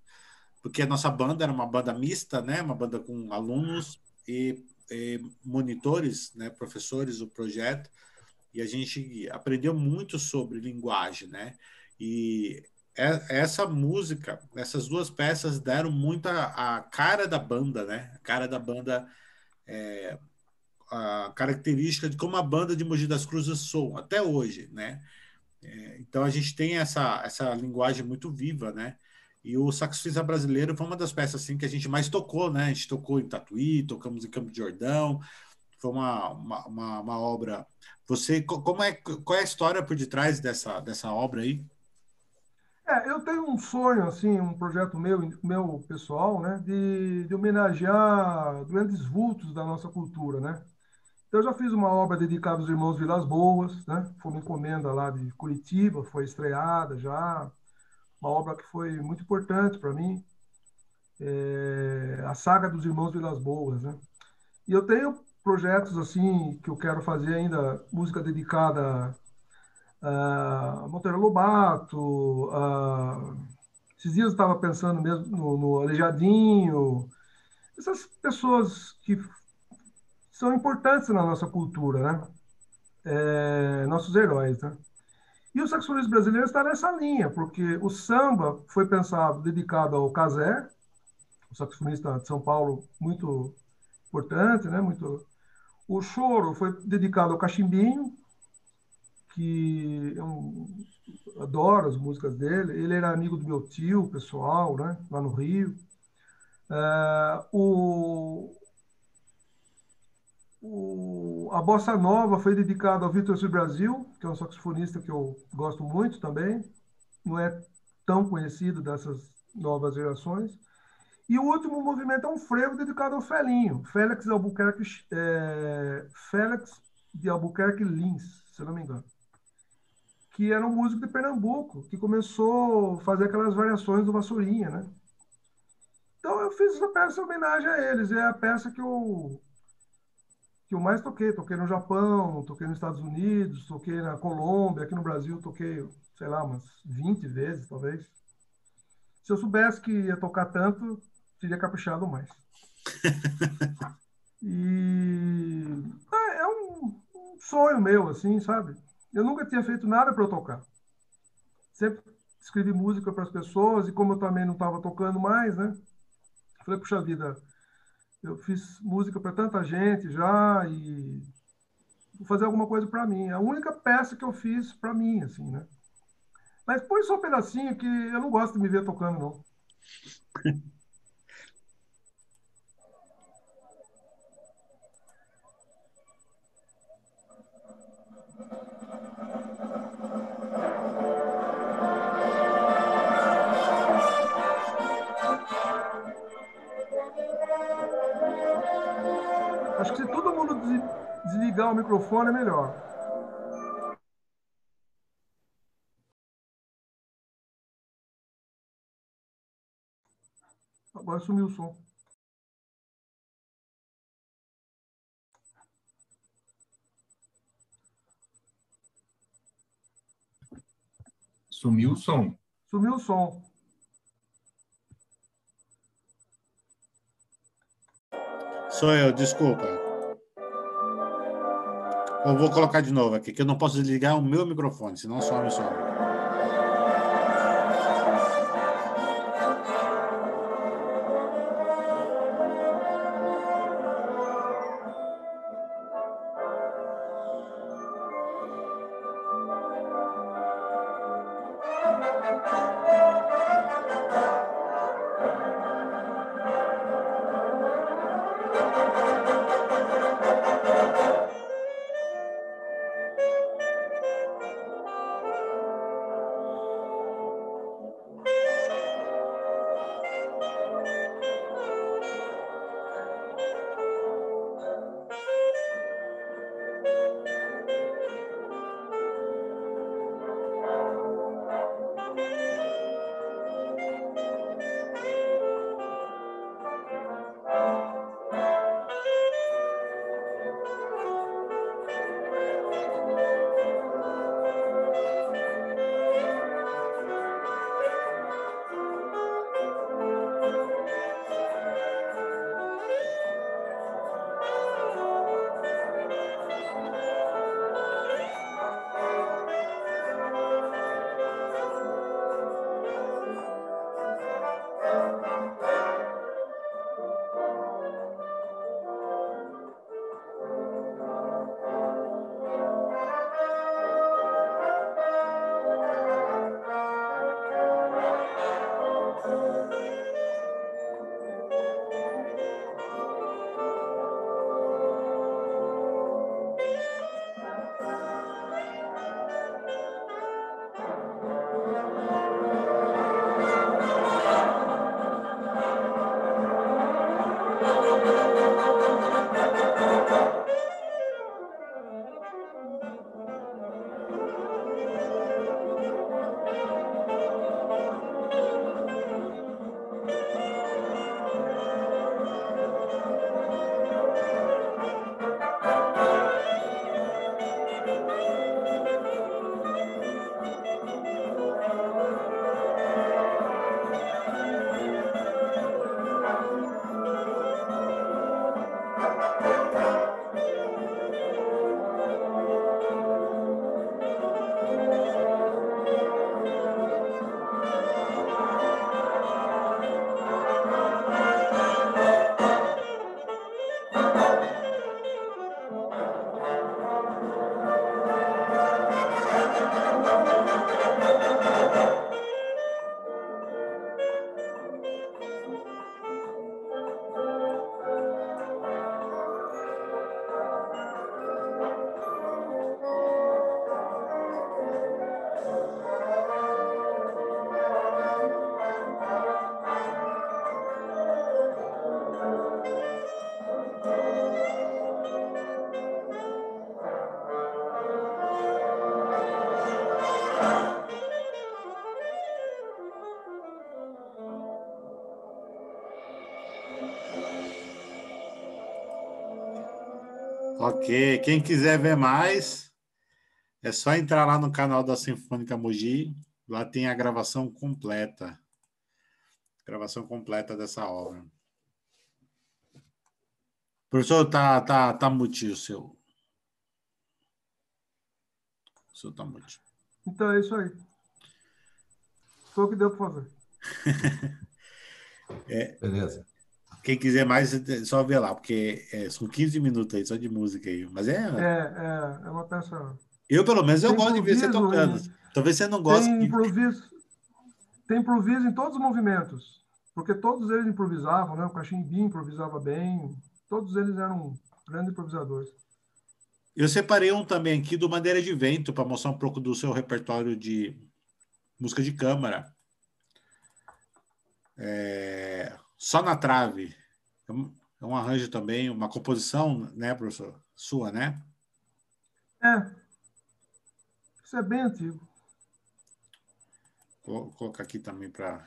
porque a nossa banda era uma banda mista, né? Uma banda com alunos e, e monitores, né? professores do projeto, e a gente aprendeu muito sobre linguagem, né? E essa música, essas duas peças deram muito a, cara da banda, né? A cara da banda é, a característica de como a banda de Mogi das Cruzes soa até hoje, né? É, então a gente tem essa, essa linguagem muito viva, né? E o Saxofista Brasileiro foi uma das peças assim que a gente mais tocou, né? A gente tocou em Tatuí, tocamos em Campo de Jordão, foi uma, uma, uma, uma obra. Você, como é, qual é a história por detrás dessa, dessa obra aí? É, eu tenho um sonho, assim, um projeto meu, meu pessoal, né, de, de homenagear grandes vultos da nossa cultura, né? Então, eu já fiz uma obra dedicada aos irmãos Vilas Boas, né? Foi uma encomenda lá de Curitiba, foi estreada já, uma obra que foi muito importante para mim, é, a saga dos irmãos Vilas Boas, né? E eu tenho projetos assim que eu quero fazer ainda música dedicada uh, Monteiro Lobato, uh, esses dias eu estava pensando mesmo no, no essas pessoas que são importantes na nossa cultura, né? É, nossos heróis, né? E o saxofonista brasileiro está nessa linha, porque o samba foi pensado, dedicado ao Casé, o saxofonista de São Paulo, muito importante, né? Muito... O choro foi dedicado ao Cachimbinho, que eu adoro as músicas dele. Ele era amigo do meu tio, pessoal, né, lá no Rio. É, o, o, a Bossa Nova foi dedicada ao Vitor Sul Brasil, que é um saxofonista que eu gosto muito também. Não é tão conhecido dessas novas gerações. E o último movimento é um frevo dedicado ao Felinho, Félix Albuquerque, é, Félix de Albuquerque Lins, se não me engano que era um músico de Pernambuco, que começou a fazer aquelas variações do Vassourinha, né? Então eu fiz essa peça em homenagem a eles. É a peça que eu, que eu mais toquei. Toquei no Japão, toquei nos Estados Unidos, toquei na Colômbia, aqui no Brasil toquei, sei lá, umas 20 vezes, talvez. Se eu soubesse que ia tocar tanto, teria caprichado mais. (laughs) e é, é um, um sonho meu, assim, sabe? Eu nunca tinha feito nada para tocar. Sempre escrevi música para as pessoas e como eu também não estava tocando mais, né? Falei, puxa vida, eu fiz música para tanta gente já e vou fazer alguma coisa para mim. É a única peça que eu fiz para mim, assim, né? Mas põe só um pedacinho que eu não gosto de me ver tocando, não. (laughs) ligar o microfone é melhor. Agora sumiu o som. Sumiu o som. Sumiu o som. Sou eu, desculpa. Eu vou colocar de novo aqui, que eu não posso desligar o meu microfone, senão some o som. Ok, quem quiser ver mais, é só entrar lá no canal da Sinfônica Mogi, lá tem a gravação completa. Gravação completa dessa obra. Professor, tá, tá, tá mutinho o seu. O seu tá mutinho. Então é isso aí. Foi o que deu para fazer. (laughs) é, Beleza. Quem quiser mais, é só ver lá, porque é, são 15 minutos aí só de música aí. Mas é. É, é, é uma peça. Eu, pelo menos, eu Tem gosto de ver você tocando. em- Talvez você não goste. Tem improviso, tem improviso em todos os movimentos, porque todos eles improvisavam, né? O Cachimbim improvisava bem, todos eles eram grandes improvisadores. Eu separei um também aqui do Madeira de Vento para mostrar um pouco do seu repertório de música de câmara. É, Só na trave. É um, é um arranjo também, uma composição, né, professor? Sua, né? É, isso é bem antigo. Vou colocar aqui também para.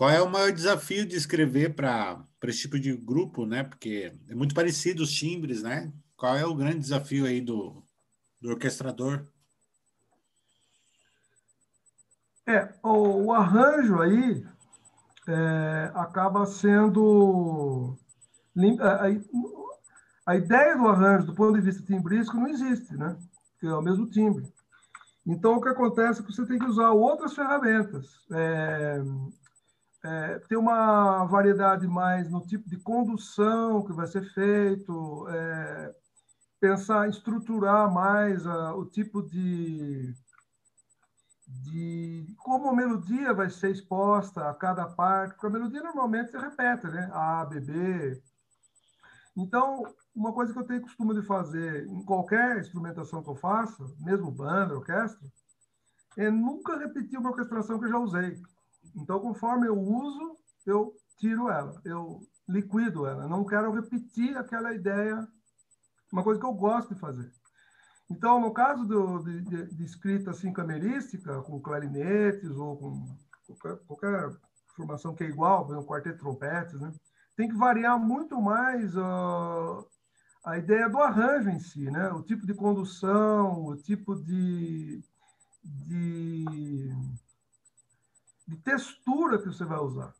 Qual é o maior desafio de escrever para esse tipo de grupo, né? Porque é muito parecido os timbres, né? Qual é o grande desafio aí do, do orquestrador? É, o, o arranjo aí é, acaba sendo. A, a, ideia do arranjo, do ponto de vista timbrístico, não existe, né? Que é o mesmo timbre. Então, o que acontece é que você tem que usar outras ferramentas. É, é, ter uma variedade mais no tipo de condução que vai ser feito, é, pensar, estruturar mais a, o tipo de, de como a melodia vai ser exposta a cada parte, porque a melodia normalmente se repete, né? A, B, B. Então, uma coisa que eu tenho costume de fazer em qualquer instrumentação que eu faça, mesmo banda, orquestra, é nunca repetir uma orquestração que eu já usei. Então, conforme eu uso, eu tiro ela, eu liquido ela. Não quero repetir aquela ideia, uma coisa que eu gosto de fazer. Então, no caso do, de, de, de, escrita assim, camerística, com clarinetes ou com qualquer, qualquer formação que é igual, por exemplo, quarteto de trompetes, né? tem que variar muito mais uh, a ideia do arranjo em si, né? o tipo de condução, o tipo de, de de textura que você vai usar.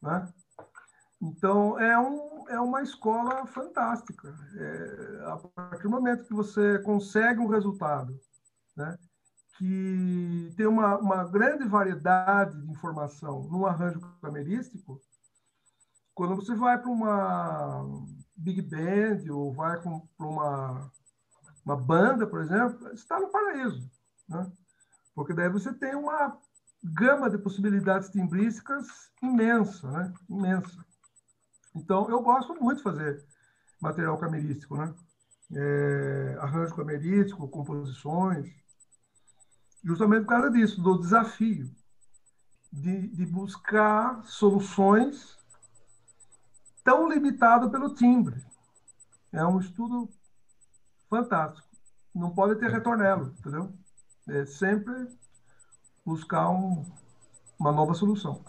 Né? Então, é, um, é uma escola fantástica. É, a partir do momento que você consegue um resultado né, que tem uma, uma grande variedade de informação num arranjo camerístico, quando você vai para uma big band ou vai para uma, uma banda, por exemplo, está no paraíso. Né? Porque daí você tem uma gama de possibilidades timbrísticas imensa, né? Imensa. Então, eu gosto muito de fazer material camerístico, né? É, arranjo camerístico, composições, justamente por causa disso, do desafio de, de buscar soluções tão limitado pelo timbre. É um estudo fantástico. Não pode ter retornelo, entendeu? É sempre buscar um, uma nova solução.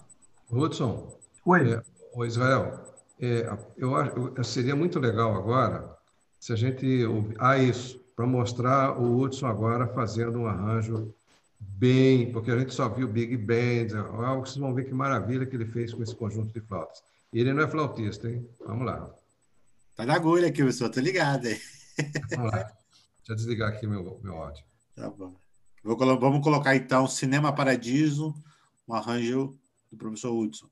Hudson. Oi. É, o Israel, é, eu acho seria muito legal agora se a gente ah isso para mostrar o Hudson agora fazendo um arranjo bem, porque a gente só viu Big Band, algo vocês vão ver que maravilha que ele fez com esse conjunto de flautas. E ele não é flautista, hein? Vamos lá. Tá na agulha aqui, pessoal, tô ligado aí. Vamos lá. Deixa eu desligar aqui meu, meu áudio. Tá bom. Vamos colocar então Cinema Paradiso, um arranjo do professor Hudson.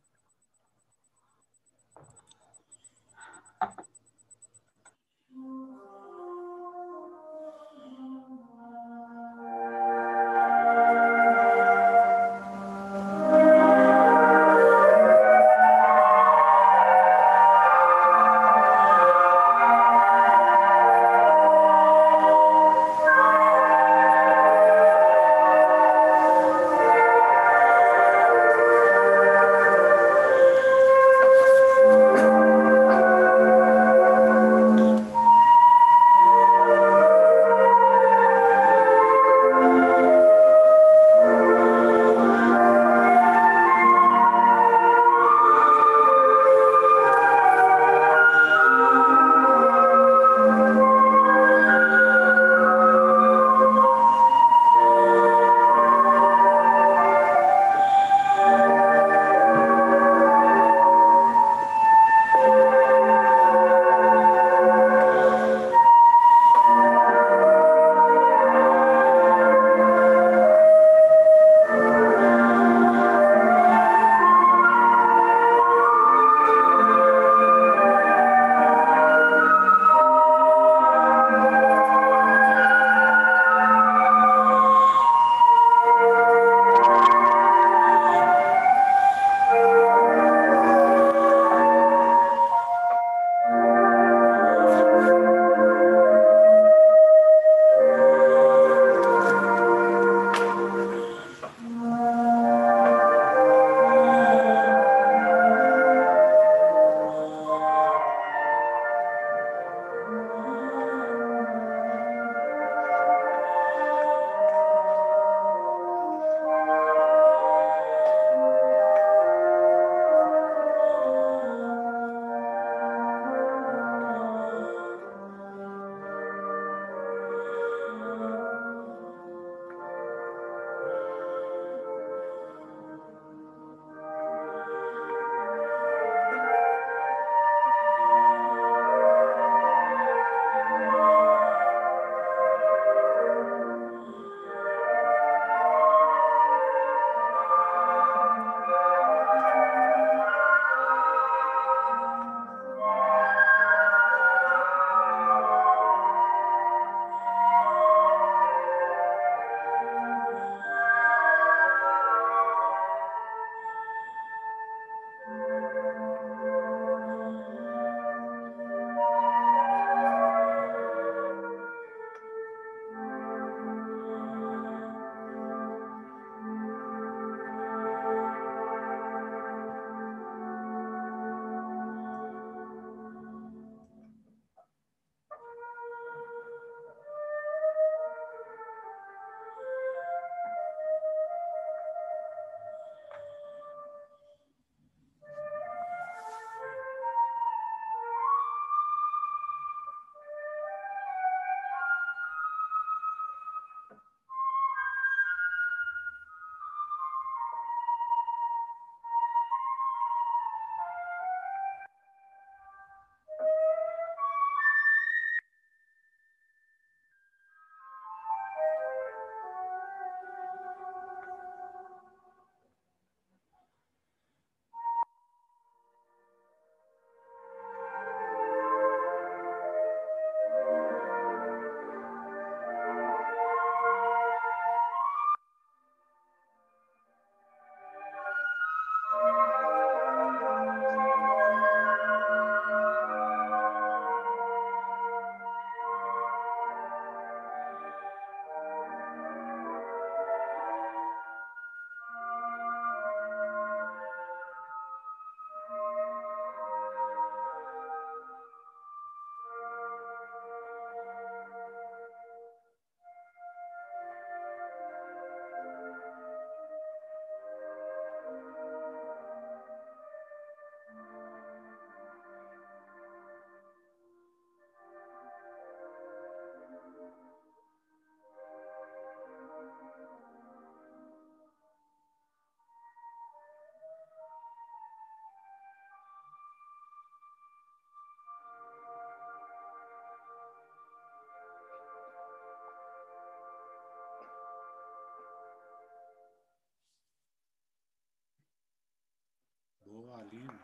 Lindo.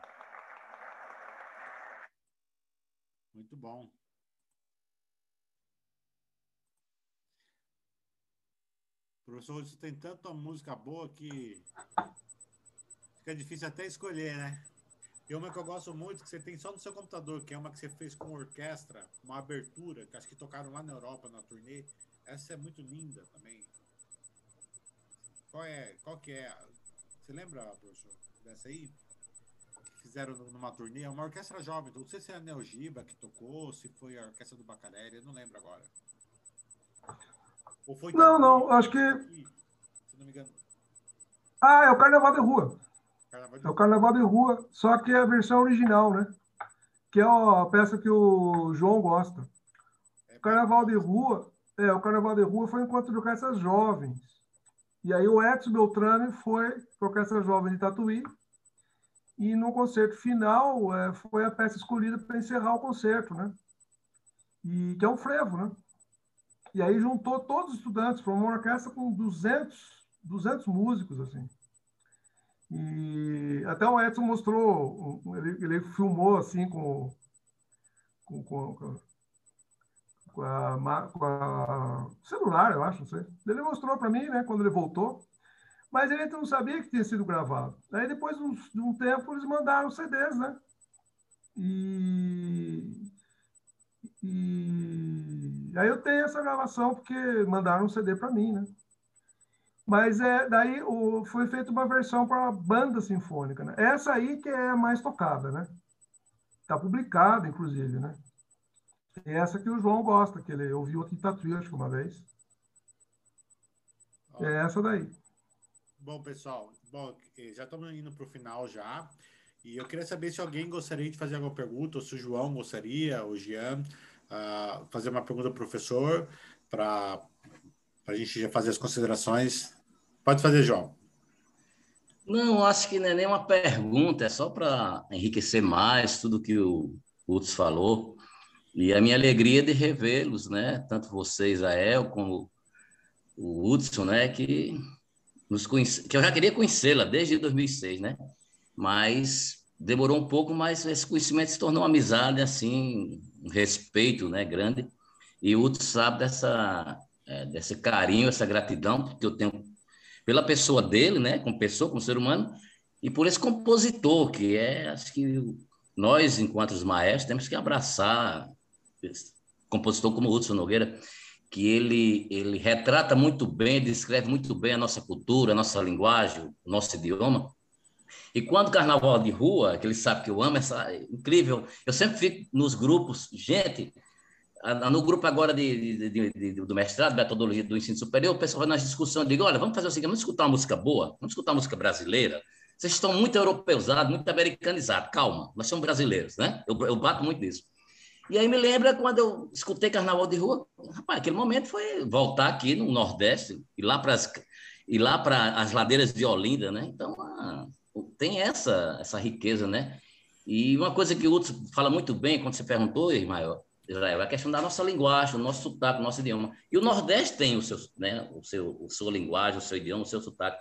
Muito bom. Professor, você tem tanta música boa que fica difícil até escolher, né? E uma que eu gosto muito, que você tem só no seu computador, que é uma que você fez com orquestra, uma abertura, que acho que tocaram lá na Europa, na turnê. Essa é muito linda também. Qual é? Qual que é? Você lembra, professor, dessa aí? Fizeram numa turnê, uma orquestra jovem. Não sei se é a Neogiba que tocou, se foi a orquestra do Bacarelli, eu não lembro agora. Ou foi não, não, acho que. Se não me engano. Ah, é o Carnaval de Rua. Carnaval de... É o Carnaval de Rua, só que é a versão original, né? Que é a peça que o João gosta. É o Carnaval de Rua, é, o Carnaval de Rua foi um encontro de orquestras jovens. E aí o Edson Beltrame foi para a Orquestra Jovem de Tatuí. E no concerto final é, foi a peça escolhida para encerrar o concerto, né? E que é o frevo, né? E aí juntou todos os estudantes, formou uma orquestra com 200, 200 músicos, assim. E até o Edson mostrou, ele, ele filmou, assim, com, com, com, com, a, com a celular, eu acho, não sei. Ele mostrou para mim, né, quando ele voltou, mas ele não sabia que tinha sido gravado. Aí, depois de um tempo, eles mandaram CDs, né? E e aí eu tenho essa gravação porque mandaram um CD para mim, né? Mas é daí o, foi feita uma versão para banda sinfônica, né? Essa aí que é a mais tocada, né? Está publicada, inclusive, né? É essa que o João gosta, que ele ouviu aqui em Tatuí, acho que uma vez. É essa daí. Bom, pessoal, bom, já estamos indo para o final já. E eu queria saber se alguém gostaria de fazer alguma pergunta, ou se o João gostaria, ou o Jean, uh, fazer uma pergunta ao professor, para a gente já fazer as considerações. Pode fazer, João. Não, acho que não é nem uma pergunta, é só para enriquecer mais tudo que o Utz falou. E a minha alegria de revê-los, né? Tanto vocês, a El, como o Hudson, né? Que, nos conhece... que eu já queria conhecê-la desde 2006, né? mas demorou um pouco, mas esse conhecimento se tornou uma amizade, assim, um respeito, né, grande. E o Uto sabe dessa, é, desse carinho, essa gratidão que eu tenho pela pessoa dele, né, como pessoa, como ser humano, e por esse compositor, que é, acho que nós, enquanto os maestros, temos que abraçar esse compositor como Hudson Nogueira, que ele, ele retrata muito bem, descreve muito bem a nossa cultura, a nossa linguagem, o nosso idioma, e quando carnaval de rua, que ele sabe que eu amo, essa incrível, eu sempre fico nos grupos, gente, no grupo agora de, de, de, do mestrado, metodologia do ensino superior, o pessoal vai nas discussões, digo, olha, vamos fazer o seguinte, vamos escutar uma música boa, vamos escutar uma música brasileira, vocês estão muito europeizados, muito americanizados, calma, nós somos brasileiros, né? Eu, eu bato muito nisso. E aí me lembra quando eu escutei Carnaval de Rua, rapaz, aquele momento foi voltar aqui no Nordeste, ir lá para as, ir lá para as ladeiras de Olinda, né? Então, ah, tem essa, essa riqueza, né? E uma coisa que o Hudson fala muito bem, quando você perguntou, Ismael, Israel, é a questão da nossa linguagem, o nosso sotaque, o nosso idioma. E o Nordeste tem o seu, né, o seu, o sua linguagem, o seu idioma, o seu sotaque.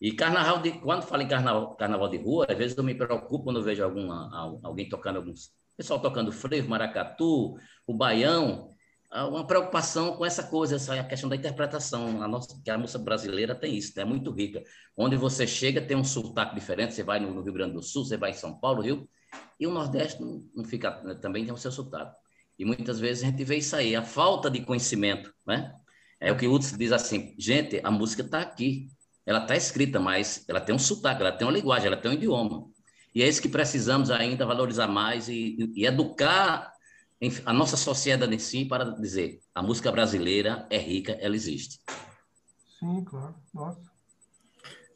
E carnaval de, quando fala em carnaval, carnaval de rua, às vezes eu me preocupo quando eu vejo alguma, alguém tocando alguns, pessoal tocando frevo, maracatu, o baião, uma preocupação com essa coisa, essa questão da interpretação. A nossa, que a música brasileira tem isso, é muito rica. Onde você chega, tem um sotaque diferente. Você vai no, Rio Grande do Sul, você vai em São Paulo, Rio, e o Nordeste não, não fica, também tem o seu sotaque. E muitas vezes a gente vê isso aí, a falta de conhecimento, né? É o que o Hudson diz assim, gente, a música está aqui, ela está escrita, mas ela tem um sotaque, ela tem uma linguagem, ela tem um idioma. E é isso que precisamos ainda valorizar mais e, e educar a nossa sociedade em si para dizer a música brasileira é rica, ela existe. Sim, claro. Nossa.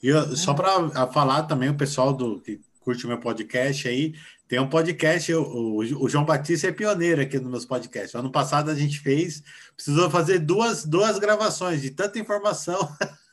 E só para falar também o pessoal do que curte o meu podcast aí, tem um podcast, o, o, João Batista é pioneiro aqui nos meus podcasts. Ano passado a gente fez, precisou fazer duas, duas gravações de tanta informação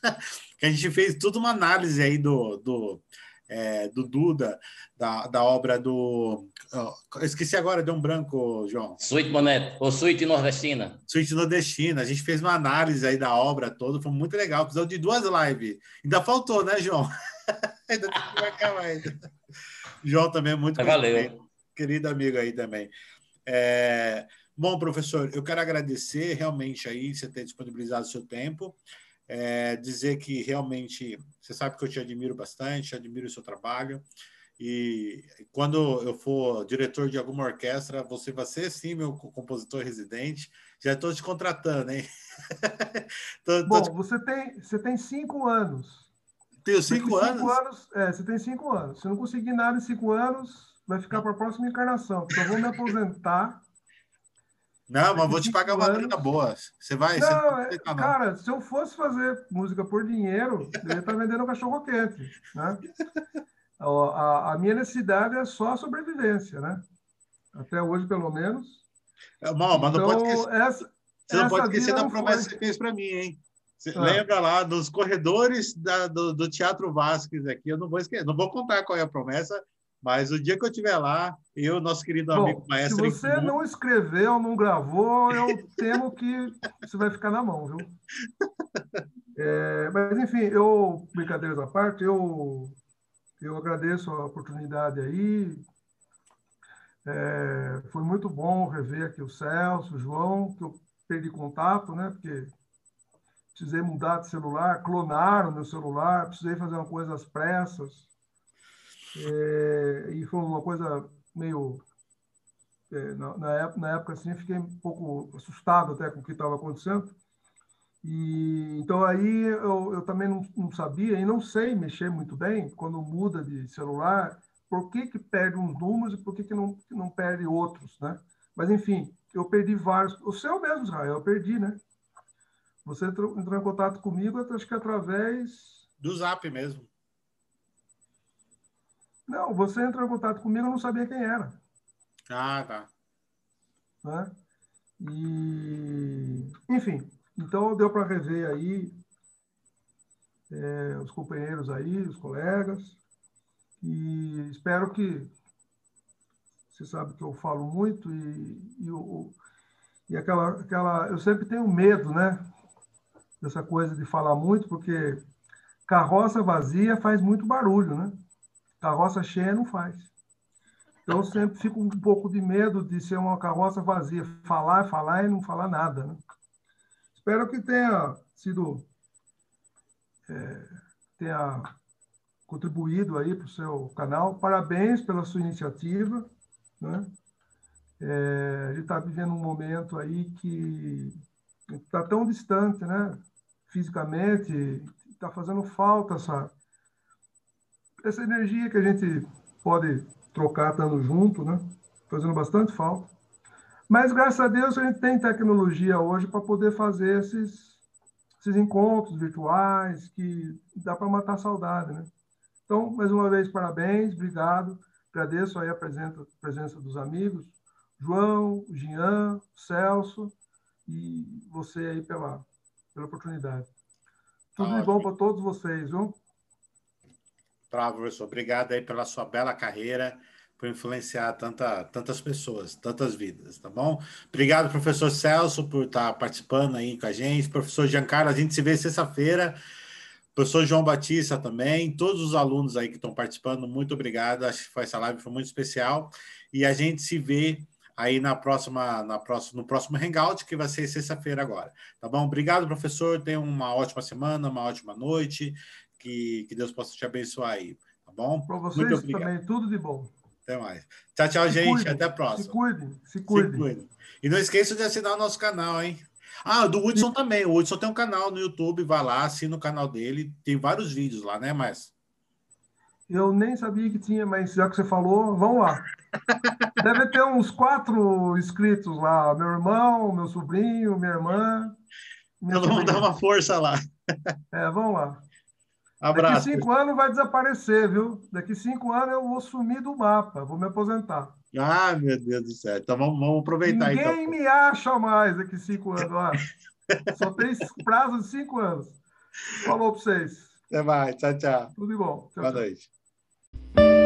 (laughs) que a gente fez tudo uma análise aí do, do, é, do Duda, da, da obra do. Oh, esqueci agora, deu um branco, João. Suíte Moneto, ou Suíte Nordestina. Suíte Nordestina. A gente fez uma análise aí da obra toda, foi muito legal. Precisou de duas lives. Ainda faltou, né, João? (laughs) ainda tem que marcar mais. João também é muito Valeu. querido amigo aí também. É... Bom, professor, eu quero agradecer realmente aí você ter disponibilizado o seu tempo. É, dizer que realmente você sabe que eu te admiro bastante, admiro o seu trabalho. E quando eu for diretor de alguma orquestra, você vai ser sim meu compositor residente. Já estou te contratando, hein? (laughs) tô, Bom, te... você tem você tem cinco anos. Tenho cinco, anos? cinco anos? É, você tem cinco anos. Se não conseguir nada em cinco anos, vai ficar para a próxima encarnação. Então, eu vou me aposentar. Não, mas vou te pagar uma grana boa. Você vai? Não, você é, cara, se eu fosse fazer música por dinheiro, eu ia estar vendendo cachorro quente, né? A, a, minha necessidade é só a sobrevivência, né? Até hoje, pelo menos. É, mal, mas então, não pode então, esquecer, essa, você não pode esquecer da promessa foi... que você fez para mim, hein? Você ah. Lembra lá, nos corredores da, do, do, Teatro Vasques aqui, eu não vou esquecer, não vou contar qual é a promessa, mas o dia que eu estiver lá, eu, nosso querido Bom, amigo maestro... Se você não escreveu, não gravou, eu temo que você vai ficar na mão, viu? (laughs) É, mas, enfim, eu, brincadeiras à parte, eu eu agradeço a oportunidade aí. É, foi muito bom rever aqui o Celso, o João, que eu perdi contato, né? Porque precisei mudar de celular, clonaram meu celular, precisei fazer uma coisa às pressas. É, e foi uma coisa meio. É, na, na, época, na época, assim, fiquei um pouco assustado até com o que estava acontecendo. E, então aí eu, eu também não, não, sabia e não sei mexer muito bem quando muda de celular, por que, que perde uns números e por que, que, não, que não perde outros, né? Mas enfim, eu perdi vários. O seu mesmo, Israel, eu perdi, né? Você entrou, entrou em contato comigo, acho que através. Do zap mesmo. Não, você entrou em contato comigo, eu não sabia quem era. Ah, tá. Né? E, enfim, então, deu para rever aí é, os companheiros aí, os colegas, e espero que você sabe que eu falo muito e, e, o, e aquela, aquela eu sempre tenho medo, né, dessa coisa de falar muito, porque carroça vazia faz muito barulho, né? Carroça cheia não faz. Então, eu sempre fico um pouco de medo de ser uma carroça vazia, falar, falar e não falar nada, né? Espero que tenha sido é, tenha contribuído aí para o seu canal. Parabéns pela sua iniciativa. Né? É, a gente está vivendo um momento aí que está tão distante, né? Fisicamente, está fazendo falta essa, essa energia que a gente pode trocar estando junto, né? Fazendo bastante falta. Mas, graças a Deus, a gente tem tecnologia hoje para poder fazer esses, esses encontros virtuais que dá para matar a saudade, né? Então, mais uma vez, parabéns, obrigado. Agradeço aí a presença, a presença dos amigos, João, Jean, Celso e você aí pela, pela oportunidade. Tudo de bom para todos vocês, viu? Professor. Obrigado aí pela sua bela carreira por influenciar tanta, tantas pessoas, tantas vidas, tá bom? Obrigado, professor Celso, por estar participando aí com a gente. Professor Giancarlo, a gente se vê sexta-feira. Professor João Batista também, todos os alunos aí que estão participando, muito obrigado. Acho que essa live foi muito especial. E a gente se vê aí na próxima, na próxima, no próximo Hangout, que vai ser sexta-feira agora. Tá bom? Obrigado, professor. Tenha uma ótima semana, uma ótima noite. Que, que Deus possa te abençoar aí. Tá bom? Para vocês também, tudo de bom. Até mais. Tchau, tchau, se gente. Cuide, Até a próxima. Se cuide, se cuide. E não esqueça de assinar o nosso canal, hein? Ah, do Hudson também. O Hudson tem um canal no YouTube, vai lá, assina o canal dele. Tem vários vídeos lá, né, mas Eu nem sabia que tinha, mas já que você falou, vamos lá. Deve ter uns quatro inscritos lá. Meu irmão, meu sobrinho, minha irmã. Minha então vamos dar uma força lá. É, vamos lá. Abraço. Daqui cinco anos vai desaparecer, viu? Daqui cinco anos eu vou sumir do mapa, vou me aposentar. Ah, meu Deus do céu. Então vamos, vamos aproveitar. Ninguém então. me acha mais daqui cinco anos. Ó. (laughs) Só tem prazo de cinco anos. Falou para vocês. Até mais. Tchau, tchau. Tudo de bom. Tchau, Boa tchau. noite.